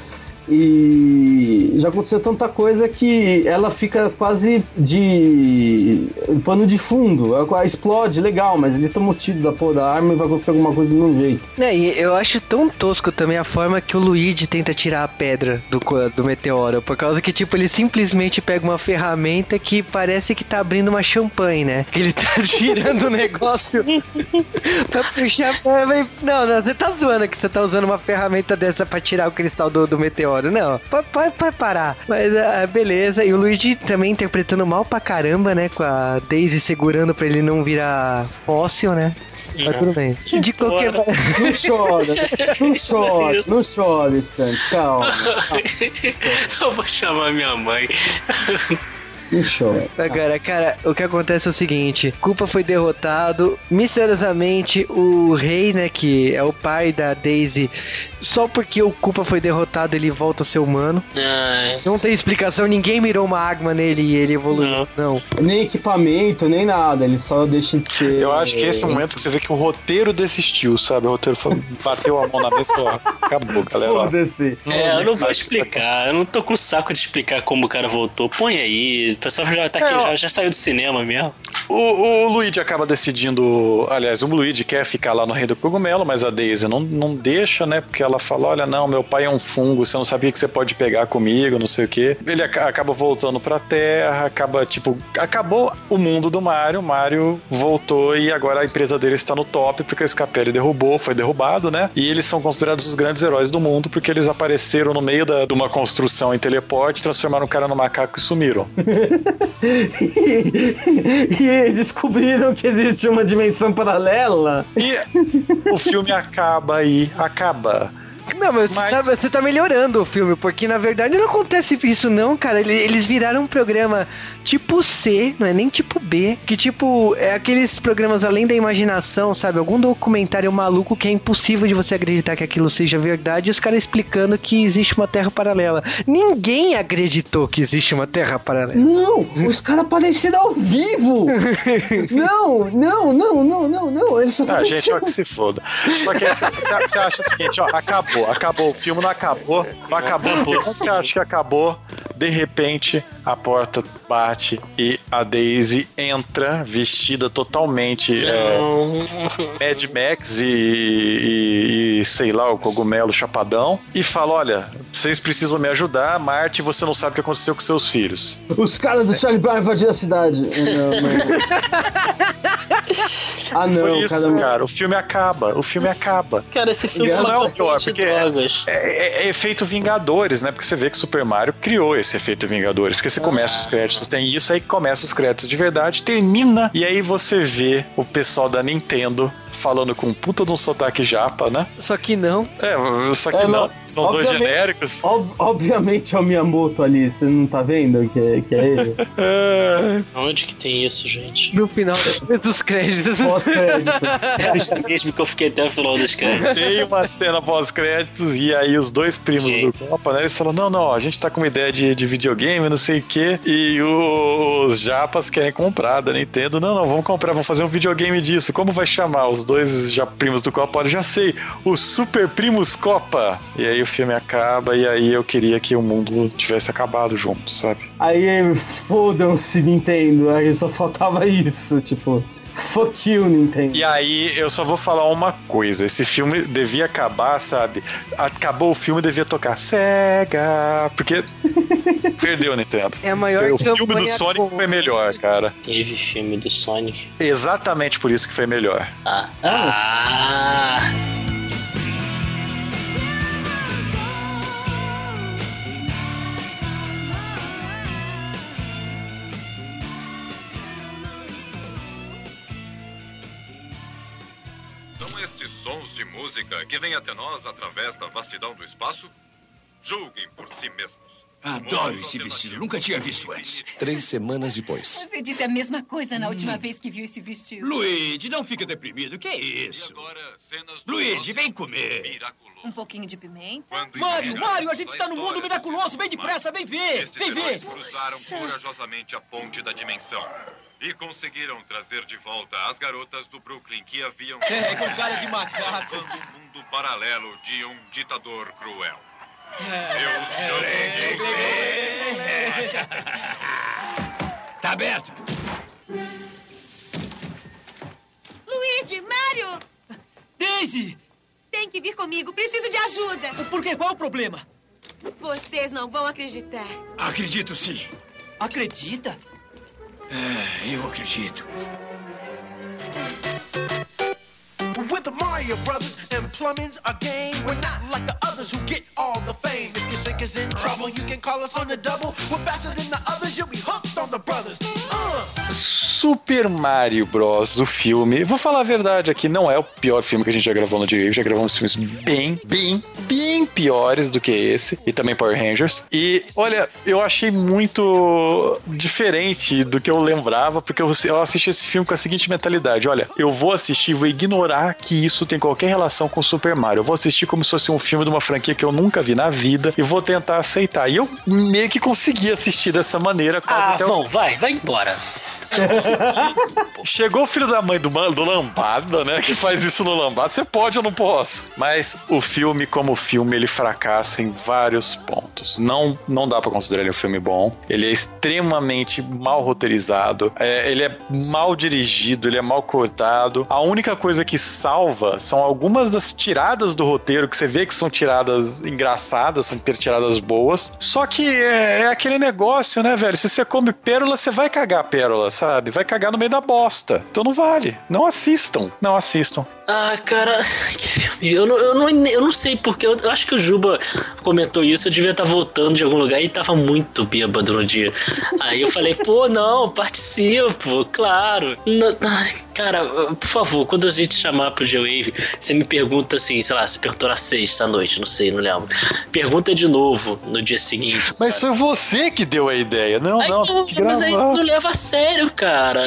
E já aconteceu tanta coisa que ela fica quase de pano de fundo. Ela explode, legal, mas ele toma o tiro da porra da arma e vai acontecer alguma coisa do mesmo jeito. É, e eu acho tão tosco também a forma que o Luigi tenta tirar a pedra do, do meteoro. Por causa que, tipo, ele simplesmente pega uma ferramenta que parece que tá abrindo uma champanhe, né? Que ele tá girando o negócio pra puxar. mas- Não, não, você tá zoando que você tá usando uma ferramenta dessa pra tirar o cristal do, do meteoro. Não, pode, pode, parar. Mas ah, beleza. E o Luigi também interpretando mal pra caramba, né? Com a Daisy segurando pra ele não virar fóssil, né? Mas tudo bem. De qualquer Bora. Não chora, não chora, não chora, Stantes, calma. eu vou chamar minha mãe. Não chora. Agora, cara, o que acontece é o seguinte: Culpa foi derrotado. Misteriosamente, o rei, né, que é o pai da Daisy, só porque o Culpa foi derrotado, ele volta a ser humano. Ai, Não tem explicação, ninguém mirou uma água nele e ele evoluiu. Não. Nem equipamento, nem nada, ele só deixa de ser. Eu acho que esse é o momento que você vê que o roteiro desistiu, sabe? O roteiro foi- bateu a mão na mesa e falou: "Ó, acabou, galera. ó." Foda-se. É, eu não vou explicar. Eu não tô com saco de explicar como o cara voltou. Põe aí. O pessoal já tá aqui, É, já, já saiu do cinema mesmo. O, o Luigi acaba decidindo. Aliás, o Luigi quer ficar lá no Rei do Cogumelo, mas a Daisy não, não deixa, né? Porque ela fala: Olha, não, meu pai é um fungo, você não sabia que você pode pegar comigo, não sei o quê. Ele aca- acaba voltando pra Terra, acaba, tipo, acabou o mundo do Mario. O Mario voltou e agora a empresa dele está no top, porque o Scapelli derrubou, foi derrubado, né? E eles são considerados os grandes heróis do mundo, porque eles apareceram no meio da- de uma construção em teleporte, transformaram o cara no macaco e sumiram. e descobriram que existe uma dimensão paralela. E o filme acaba aí, acaba. Não, mas, Você, tá, você tá melhorando o filme, porque na verdade não acontece isso não, cara. Ele- Eles viraram um programa tipo C, não é nem tipo B, que tipo, é aqueles programas além da imaginação, sabe? Algum documentário maluco que é impossível de você acreditar que aquilo seja verdade e os caras explicando que existe uma terra paralela. Ninguém acreditou que existe uma terra paralela. Não, os caras apareceram ao vivo! não, não, não, não, não, não. Eles só Ah, gente, ó, que se foda. Só que você você acha o seguinte, ó, acabou, acabou. O filme não acabou. Não acabou quando você acha que acabou, de repente a porta bate e a Daisy entra vestida totalmente é, Mad Max e, e- e, sei lá, o cogumelo chapadão e fala: Olha, vocês precisam me ajudar, Marte, você não sabe o que aconteceu com seus filhos. Os caras do Charlie Brown invadiram a cidade. Não, não. Ah, não, Foi isso, cara. cara. O filme acaba. O filme acaba. Cara, esse filme não é o pior, porque é, é- é efeito Vingadores, né? Porque você vê que Super Mario criou esse efeito Vingadores. Porque você começa os créditos, tem isso, aí começa os créditos de verdade, termina, e aí você vê o pessoal da Nintendo falando com um puta de um sotaque japa, né? Só que não. É, só que É, não. não. São dois Obviamente- genéricos. Ob- obviamente é o Miyamoto ali, você não tá vendo que é, que é ele? É, Onde que tem isso, gente? No final dos créditos. Pós-crédito. Sério mesmo que eu fiquei até o final dos créditos. Tem uma cena pós-créditos e aí os dois primos do Copa, né? Eles falam: não, não, a gente tá com uma ideia de, de videogame, não sei o quê. E os japas querem comprar da Nintendo. Não, não, vamos comprar, vamos fazer um videogame disso. Como vai chamar? Os dois já primos do Copa? Olha, já sei, os Super Primos Copa. E aí o filme acaba e aí eu queria que o mundo tivesse acabado junto, sabe? Aí fodam-se Nintendo, aí só faltava isso, tipo, fuck you Nintendo. E aí eu só vou falar uma coisa: esse filme devia acabar, sabe? Acabou o filme, devia tocar Sega, porque perdeu, Nintendo. É a maior O filme do Sonic foi melhor, cara. Teve filme do Sonic. Exatamente por isso que foi melhor. Ah. Ah. São que vêm até nós através da vastidão do espaço? Julguem por si mesmos. Adoro esse vestido. Nunca tinha visto antes. Três semanas depois. Você disse a mesma coisa na última vez que viu esse vestido. Luigi, não fica deprimido. Que é isso? Luigi, vem comer. Um pouquinho de pimenta? Mário, Mário, a gente está no mundo miraculoso. Vem depressa, vem ver. Vem ver. cruzaram corajosamente a ponte da dimensão e conseguiram trazer de volta as garotas do Brooklyn que haviam É, com cara de macaco. o mundo paralelo de um ditador cruel. É. Eu chamo de... Tá aberto. Luigi, Mário! Daisy! Tem que vir comigo, preciso de ajuda. Por quê? Qual é o problema? Vocês não vão acreditar. Acredito sim. Acredita? É, eu acredito. Mario Brothers and plumbing's a game. We're not like the others who get all the fame. If your sink is in trouble, you can call us on the double. We're faster than the others, you'll be hooked on the brothers. Super Mario Bros. o filme. Vou falar a verdade aqui, não é o pior filme que a gente já gravou no Diego. Já gravamos filmes bem, bem, bem piores do que esse. E também Power Rangers. E olha, eu achei muito diferente do que eu lembrava, porque eu, eu assisti esse filme com a seguinte mentalidade: olha, eu vou assistir, vou ignorar que isso tem qualquer relação com Super Mario. Eu vou assistir como se fosse um filme de uma franquia que eu nunca vi na vida e vou tentar aceitar. E eu meio que consegui assistir dessa maneira. Ah, até bom, vai, vai embora. Chegou o filho da mãe do, do Lambada, né? Que faz isso no Lambada. Você pode ou não posso? Mas o filme, como filme, ele fracassa em vários pontos. Não, não dá pra considerar ele um filme bom. Ele é extremamente mal roteirizado. É, ele é mal dirigido, ele é mal cortado. A única coisa que salva são algumas das tiradas do roteiro que você vê que são tiradas engraçadas, são tiradas boas. Só que é, é aquele negócio, né, velho? Se você come pérola, você vai cagar pérola, sabe? Vai cagar no meio da bosta. Então não vale. Não assistam. Não assistam. Ah, cara, que filme. Eu não, eu não, eu não sei porque. Eu, eu acho que o Juba comentou isso. Eu devia estar voltando de algum lugar e tava muito bêbado no dia. Aí eu falei, pô, não, participo, claro. Não, cara, por favor, quando a gente chamar pro G-Wave, você me pergunta assim, sei lá, você perguntou na sexta noite, não sei, não lembro. Pergunta de novo no dia seguinte. Mas sabe? foi você que deu a ideia. Não, Aí não. não, mas aí não leva a sério, cara.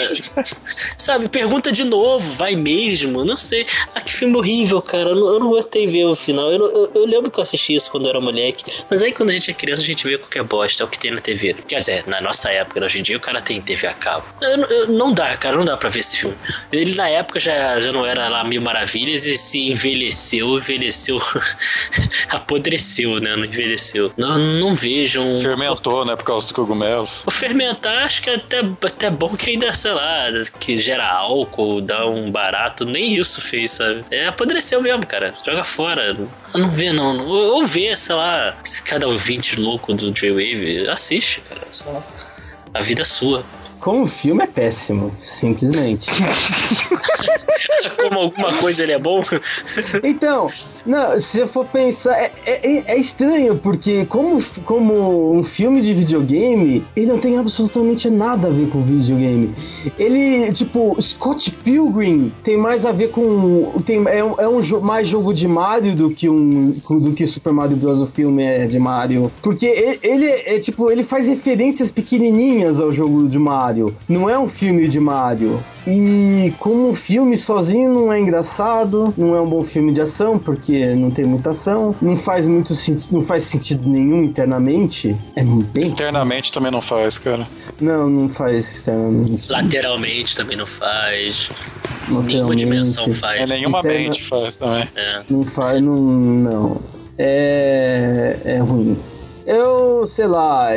Sabe, pergunta de novo, vai mesmo, não sei. Ah, que filme horrível, cara. Eu não, eu não gostei de ver o final. Eu, eu- eu lembro que eu assisti isso quando eu era moleque. Mas aí quando a gente é criança, a gente vê qualquer bosta, é o que tem na TV. Quer dizer, na nossa época, hoje em dia, o cara tem TV a cabo. Não dá, cara, não dá pra ver esse filme. Ele na época já, já não era lá mil maravilhas e se envelheceu, envelheceu. apodreceu, né? Não envelheceu. Não, não vejam. Fermentou, né? Por causa dos cogumelos. O fermentar, acho que é até, até bom que ainda, sei lá, que gera álcool, dá um barato. Nem isso fez, sabe? É, apodreceu mesmo, cara. Joga fora. Não vê, não. Ou vê, sei lá, cada ouvinte louco do J-Wave, assiste, cara. Sei lá. A vida é sua. Como filme é péssimo, simplesmente. Como alguma coisa ele é bom. Então, não, se eu for pensar, é, é- é estranho, porque como, como um filme de videogame, ele não tem absolutamente nada a ver com videogame. Ele, tipo, Scott Pilgrim tem mais a ver com. Tem, é um, é um jo- mais jogo de Mario do que um do que Super Mario Bros. O filme é de Mario. Porque ele, ele é tipo, ele faz referências pequenininhas ao jogo de Mario. Não é um filme de Mario. E como um filme sozinho não é engraçado, não é um bom filme de ação, porque não tem muita ação, não faz muito sentido, não faz sentido nenhum internamente. É bem. Externamente também não faz, cara. Não, não faz externamente. Lateralmente também não faz. Nenhuma dimensão faz. É nenhuma Interna- mente faz também. É. Não faz, não. Não. É. É ruim. Eu, sei lá,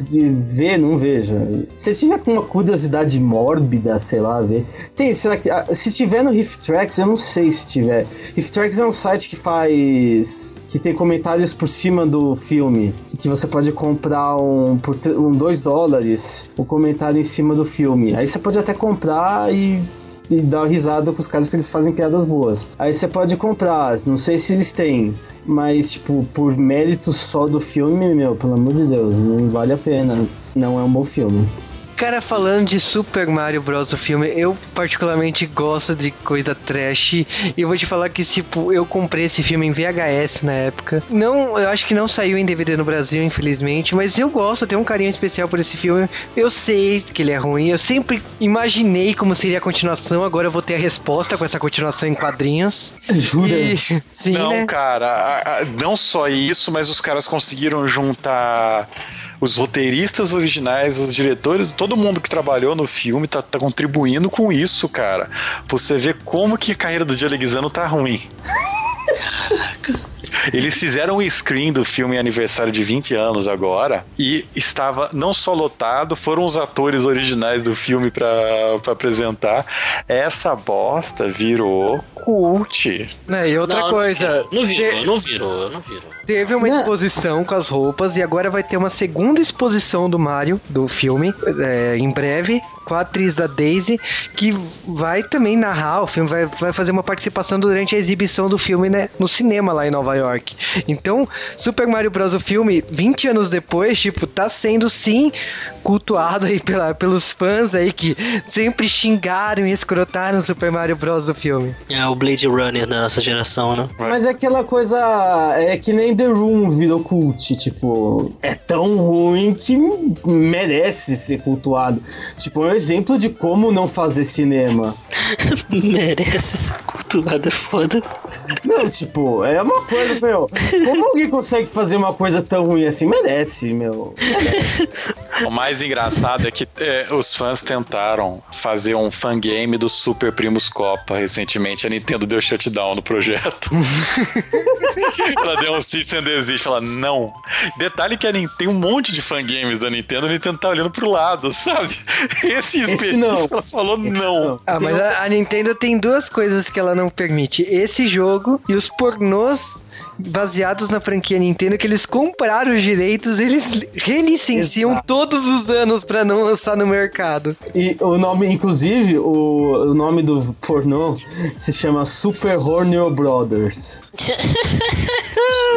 de ver, não vejo. Se tiver com uma curiosidade mórbida, sei lá, ver. Tem, será que. ah, Se tiver no Riff Tracks, eu não sei se tiver. Riff Tracks é um site que faz. que tem comentários por cima do filme. Que você pode comprar um por 2 um, dois dólares o comentário em cima do filme. Aí você pode até comprar e e dar risada com os caras porque eles fazem piadas boas. Aí você pode comprar, não sei se eles têm, mas tipo, por mérito só do filme, meu, pelo amor de Deus, não vale a pena. Não é um bom filme. Cara, falando de Super Mario Bros. o filme, eu particularmente gosto de coisa trash. E eu vou te falar que, tipo, eu comprei esse filme em VHS na época. Não, eu acho que não saiu em DVD no Brasil, infelizmente. Mas eu gosto, eu tenho um carinho especial por esse filme. Eu sei que ele é ruim. Eu sempre imaginei como seria a continuação. Agora eu vou ter a resposta com essa continuação em quadrinhos. Jura? E, sim, não, né? cara, a- a- não só isso, mas os caras conseguiram juntar os roteiristas originais, os diretores, todo mundo que trabalhou no filme tá, tá contribuindo com isso, cara. Pra você ver como que a carreira do Joe Leguizano tá ruim. Eles fizeram um screen do filme aniversário de 20 anos agora e estava não só lotado, foram os atores originais do filme pra pra apresentar. Essa bosta virou cult. Né, E outra Não, coisa. Não virou, te- não virou, não virou. Teve uma exposição com as roupas e agora vai ter uma segunda exposição do Mario, do filme, é, em breve, com a atriz da Daisy, que vai também narrar o filme, vai, vai fazer uma participação durante a exibição do filme né, no cinema lá em Nova York. Então, Super Mario Bros. o filme, 20 anos depois, tipo, tá sendo sim cultuado aí pela, pelos fãs aí que sempre xingaram e escrotaram Super Mario Bros. do filme. É o Blade Runner da nossa geração, né? Mas é aquela coisa. É que nem The Room virou cult. Tipo, é tão ruim que merece ser cultuado. Tipo, um exemplo de como não fazer cinema. Merece ser cultuado, é foda. Não, tipo, é uma coisa, meu. Como alguém consegue fazer uma coisa tão ruim assim? Merece, meu. O mais engraçado é que é, os fãs tentaram fazer um fangame do Super Primos Copa recentemente. A Nintendo deu shutdown no projeto. Ela deu um cease and desist. Ela, não. Detalhe que a Nin- tem um monte de fangames da Nintendo. A Nintendo tá olhando pro lado, sabe? Esse específico, não. ela falou não. Ah, mas a, a Nintendo tem duas coisas que ela não permite: esse jogo e os pornôs baseados na franquia Nintendo que eles compraram os direitos, eles relicenciam Exato. todos os anos pra não lançar no mercado. E o nome, inclusive, o, o nome do pornô se chama Super Hornio Brothers.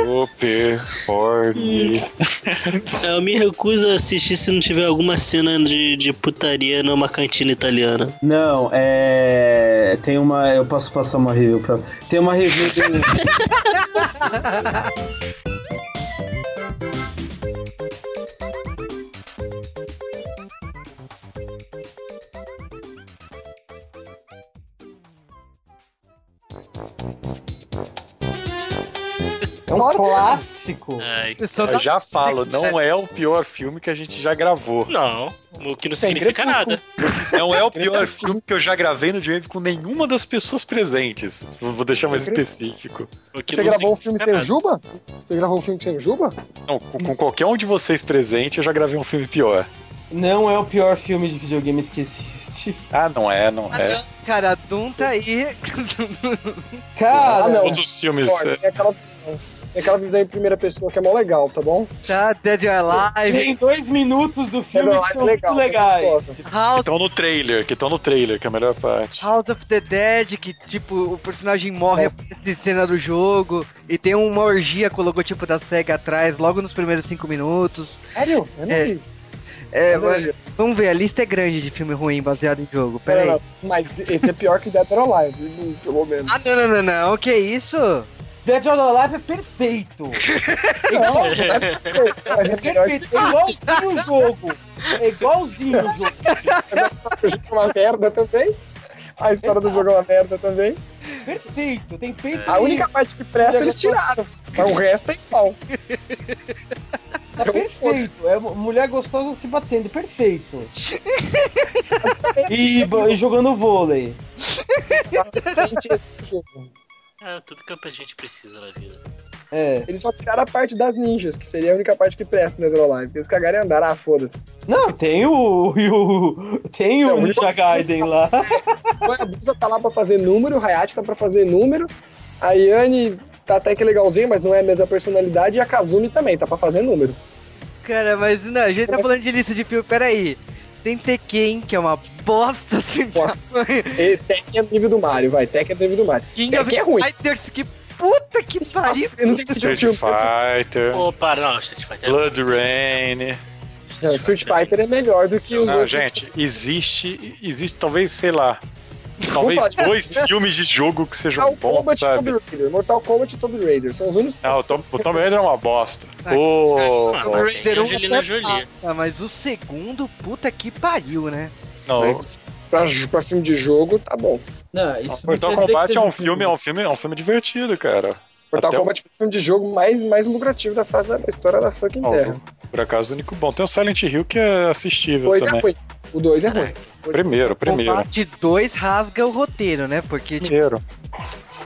Super Horny. Eu me recuso a assistir se não tiver alguma cena de, de putaria numa cantina italiana. Não, é. Tem uma. Eu posso passar uma review pra. Tem uma review do. Ha ha ha ha! É um clássico. Ai. Eu já falo, não é o pior filme que a gente já gravou. Não, o que não significa nada. Não é o pior filme que eu já gravei no Wave com nenhuma das pessoas presentes. Vou deixar mais específico. Você gravou um filme sem Juba? Você gravou um filme sem Juba? Não, com, com qualquer um de vocês presente, eu já gravei um filme pior. Não é o pior filme de videogames que existe. Ah, não é, não é. Cara, a Doom tá aí. Cara, Ah, não. Todos os filmes. É, aquela visão. Tem aquela visão em primeira pessoa que é mó legal, tá bom? Tá, Dead or Alive. Tem dois minutos do filme Dead que são é muito legal, é legais. que estão no trailer, que estão no trailer, que é a melhor parte. House of the Dead, que tipo, o personagem morre Nossa. aparece cena do jogo. E tem uma orgia com o logotipo da SEGA atrás, logo nos primeiros cinco minutos. Sério? Eu não É. vi. É, mas, vamos ver, a lista é grande de filme ruim baseado em jogo. Pera aí. Não, Mas esse é pior que Dead or Alive, pelo menos. Ah, não, não, não, não, que isso? Dead or Alive é perfeito. Não, é perfeito. É igualzinho o jogo. É igualzinho o jogo. o jogo é uma merda também. A história do Exato. jogo é uma merda também. Perfeito. Tem peito A única parte que presta eles tiraram. Mas o resto é igual. Tá perfeito. É mulher gostosa se batendo. Perfeito. E, e jogando vôlei. Gente, esse jogo. É tudo que a gente precisa na vida. É. Eles só tiraram a parte das ninjas, que seria a única parte que presta no Alive. Eles cagaram e andaram, ah, foda-se. Não, tem o. o tem o Ninja Gaiden lá. O Hayabusa tá lá pra fazer número, o Hayate tá pra fazer número, a Yane tá até que legalzinho, mas não é a mesma personalidade, e a Kazumi também tá pra fazer número. Cara, mas não, a gente tá falando de lista de filme, peraí. Tem Tekken, que é uma bosta assim. Nossa, e Tekken é nível do Mario, vai, Tekken é nível do Mario. King of Tekken é ruim. Fighters, que puta que pariu. Nossa, eu não tenho Street filme. Fighter, Opa, não, Street Fighter. é Blood Rain. Não, Street Fighter é melhor do que os Não, dois. gente, existe, existe talvez, sei lá, talvez dois filmes de jogo que sejam Mortal bons, Kombat sabe? Tomb Raider. Mortal Kombat e Tomb Raider. São os únicos. Não, o Tom, o Tomb Raider é uma bosta. Ah, O, Ah, Tomb mas Raider tem 1 Angelina até Jolie. passa, mas o segundo, puta que pariu, né? não, Mas pra, pra filme de jogo, tá bom. Não, isso Mortal não Kombat é um filme, é um filme, é um filme divertido, cara. Mortal Até Kombat foi o filme de jogo mais, mais lucrativo da fase da história da fucking Ó, Terra. Por acaso, o único bom. Tem o Silent Hill que é assistível 2 é também. O 2 é ruim. Primeiro, primeiro. Combate 2 rasga o roteiro, né? Porque, tipo, Primeiro.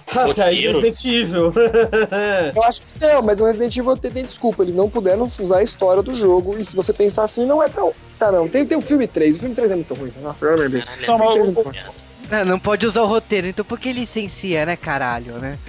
Até. Resident Evil. Eu acho que não, mas o Resident Evil tem, tem desculpa. Eles não puderam usar a história do jogo. E se você pensar assim, não é tão. Tá, não. Tem, tem o filme 3. O filme 3 é muito ruim. Nossa, agora eu lembrei. Não, é o- merda. ah, não pode usar o roteiro, então por que licencia, né, caralho, né?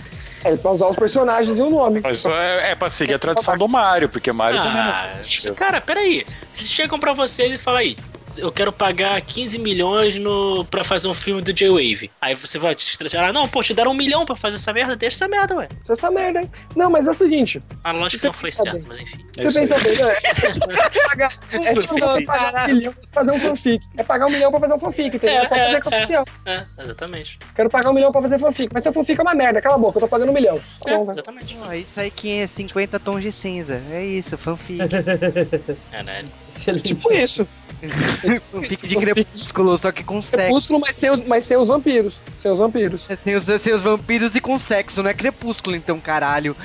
É, pra usar os personagens e o nome. Mas isso é, é pra seguir a tradição do Mario, porque Mario também não Ah, é cara, peraí. Se chegam pra vocês e falam aí, eu quero pagar 15 milhões no, pra fazer um filme do J-Wave. Aí você vai te ah, não, pô, te deram um milhão pra fazer essa merda, deixa essa merda, ué. Isso é essa merda, hein? Não, mas é o seguinte. A lógica Você não foi certa, mas enfim. É Você isso pensa bem, né? É tipo pagar, é tipo você pagar um milhão pra fazer um fanfic. É pagar um milhão pra fazer um fanfic, entendeu? É, só fazer comercial. É, exatamente. Quero pagar um milhão pra fazer fanfic. Mas seu fanfic é uma merda, cala a boca, eu tô pagando um milhão. Tá É, bom, exatamente. Pô, aí sai 550 tons de cinza. É isso, fanfic. É, né? Excelente. Tipo isso. fanfic de crepúsculo, só que com sexo. Crepúsculo, mas sem, os, mas sem os vampiros. Sem os vampiros. É, Sem os, sem os vampiros e com sexo, não é crepúsculo, então, caralho.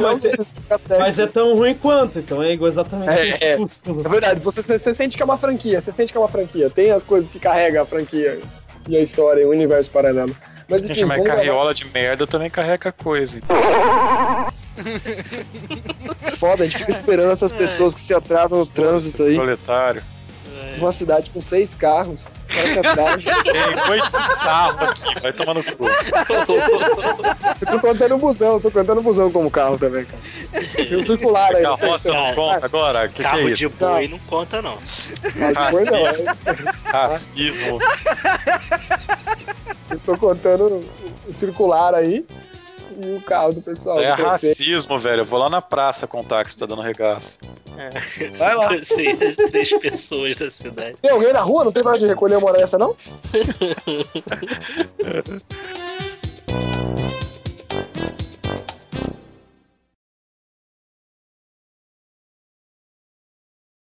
Mas, é, mas é tão ruim quanto, então é igual exatamente É, é. Crepúsculo. É verdade, você, você, você sente que é uma franquia, você sente que é uma franquia. Tem as coisas que carrega a franquia e a história o universo paralelo. Mas enfim, Gente, mas vamos gravar. carriola de merda também carrega coisa. Foda, a gente fica esperando essas pessoas que se atrasam no trânsito aí. Proletário. Numa cidade com seis carros. Parece atrás. Tem coisa de carro aqui, vai tomar no cu. Eu tô contando o busão, tô contando o busão como carro também, cara. Tem um circular aí. Carroça não conta agora? Que, que Carro é de boi não conta, não. Não, é. Racismo. Eu tô contando o circular aí e o carro do pessoal. Isso é do racismo, velho. Eu vou lá na praça contar que você tá dando regaço. Vai lá. Você, as três pessoas da cidade. Tem alguém na rua? Não tem nada de recolher uma dessa, não?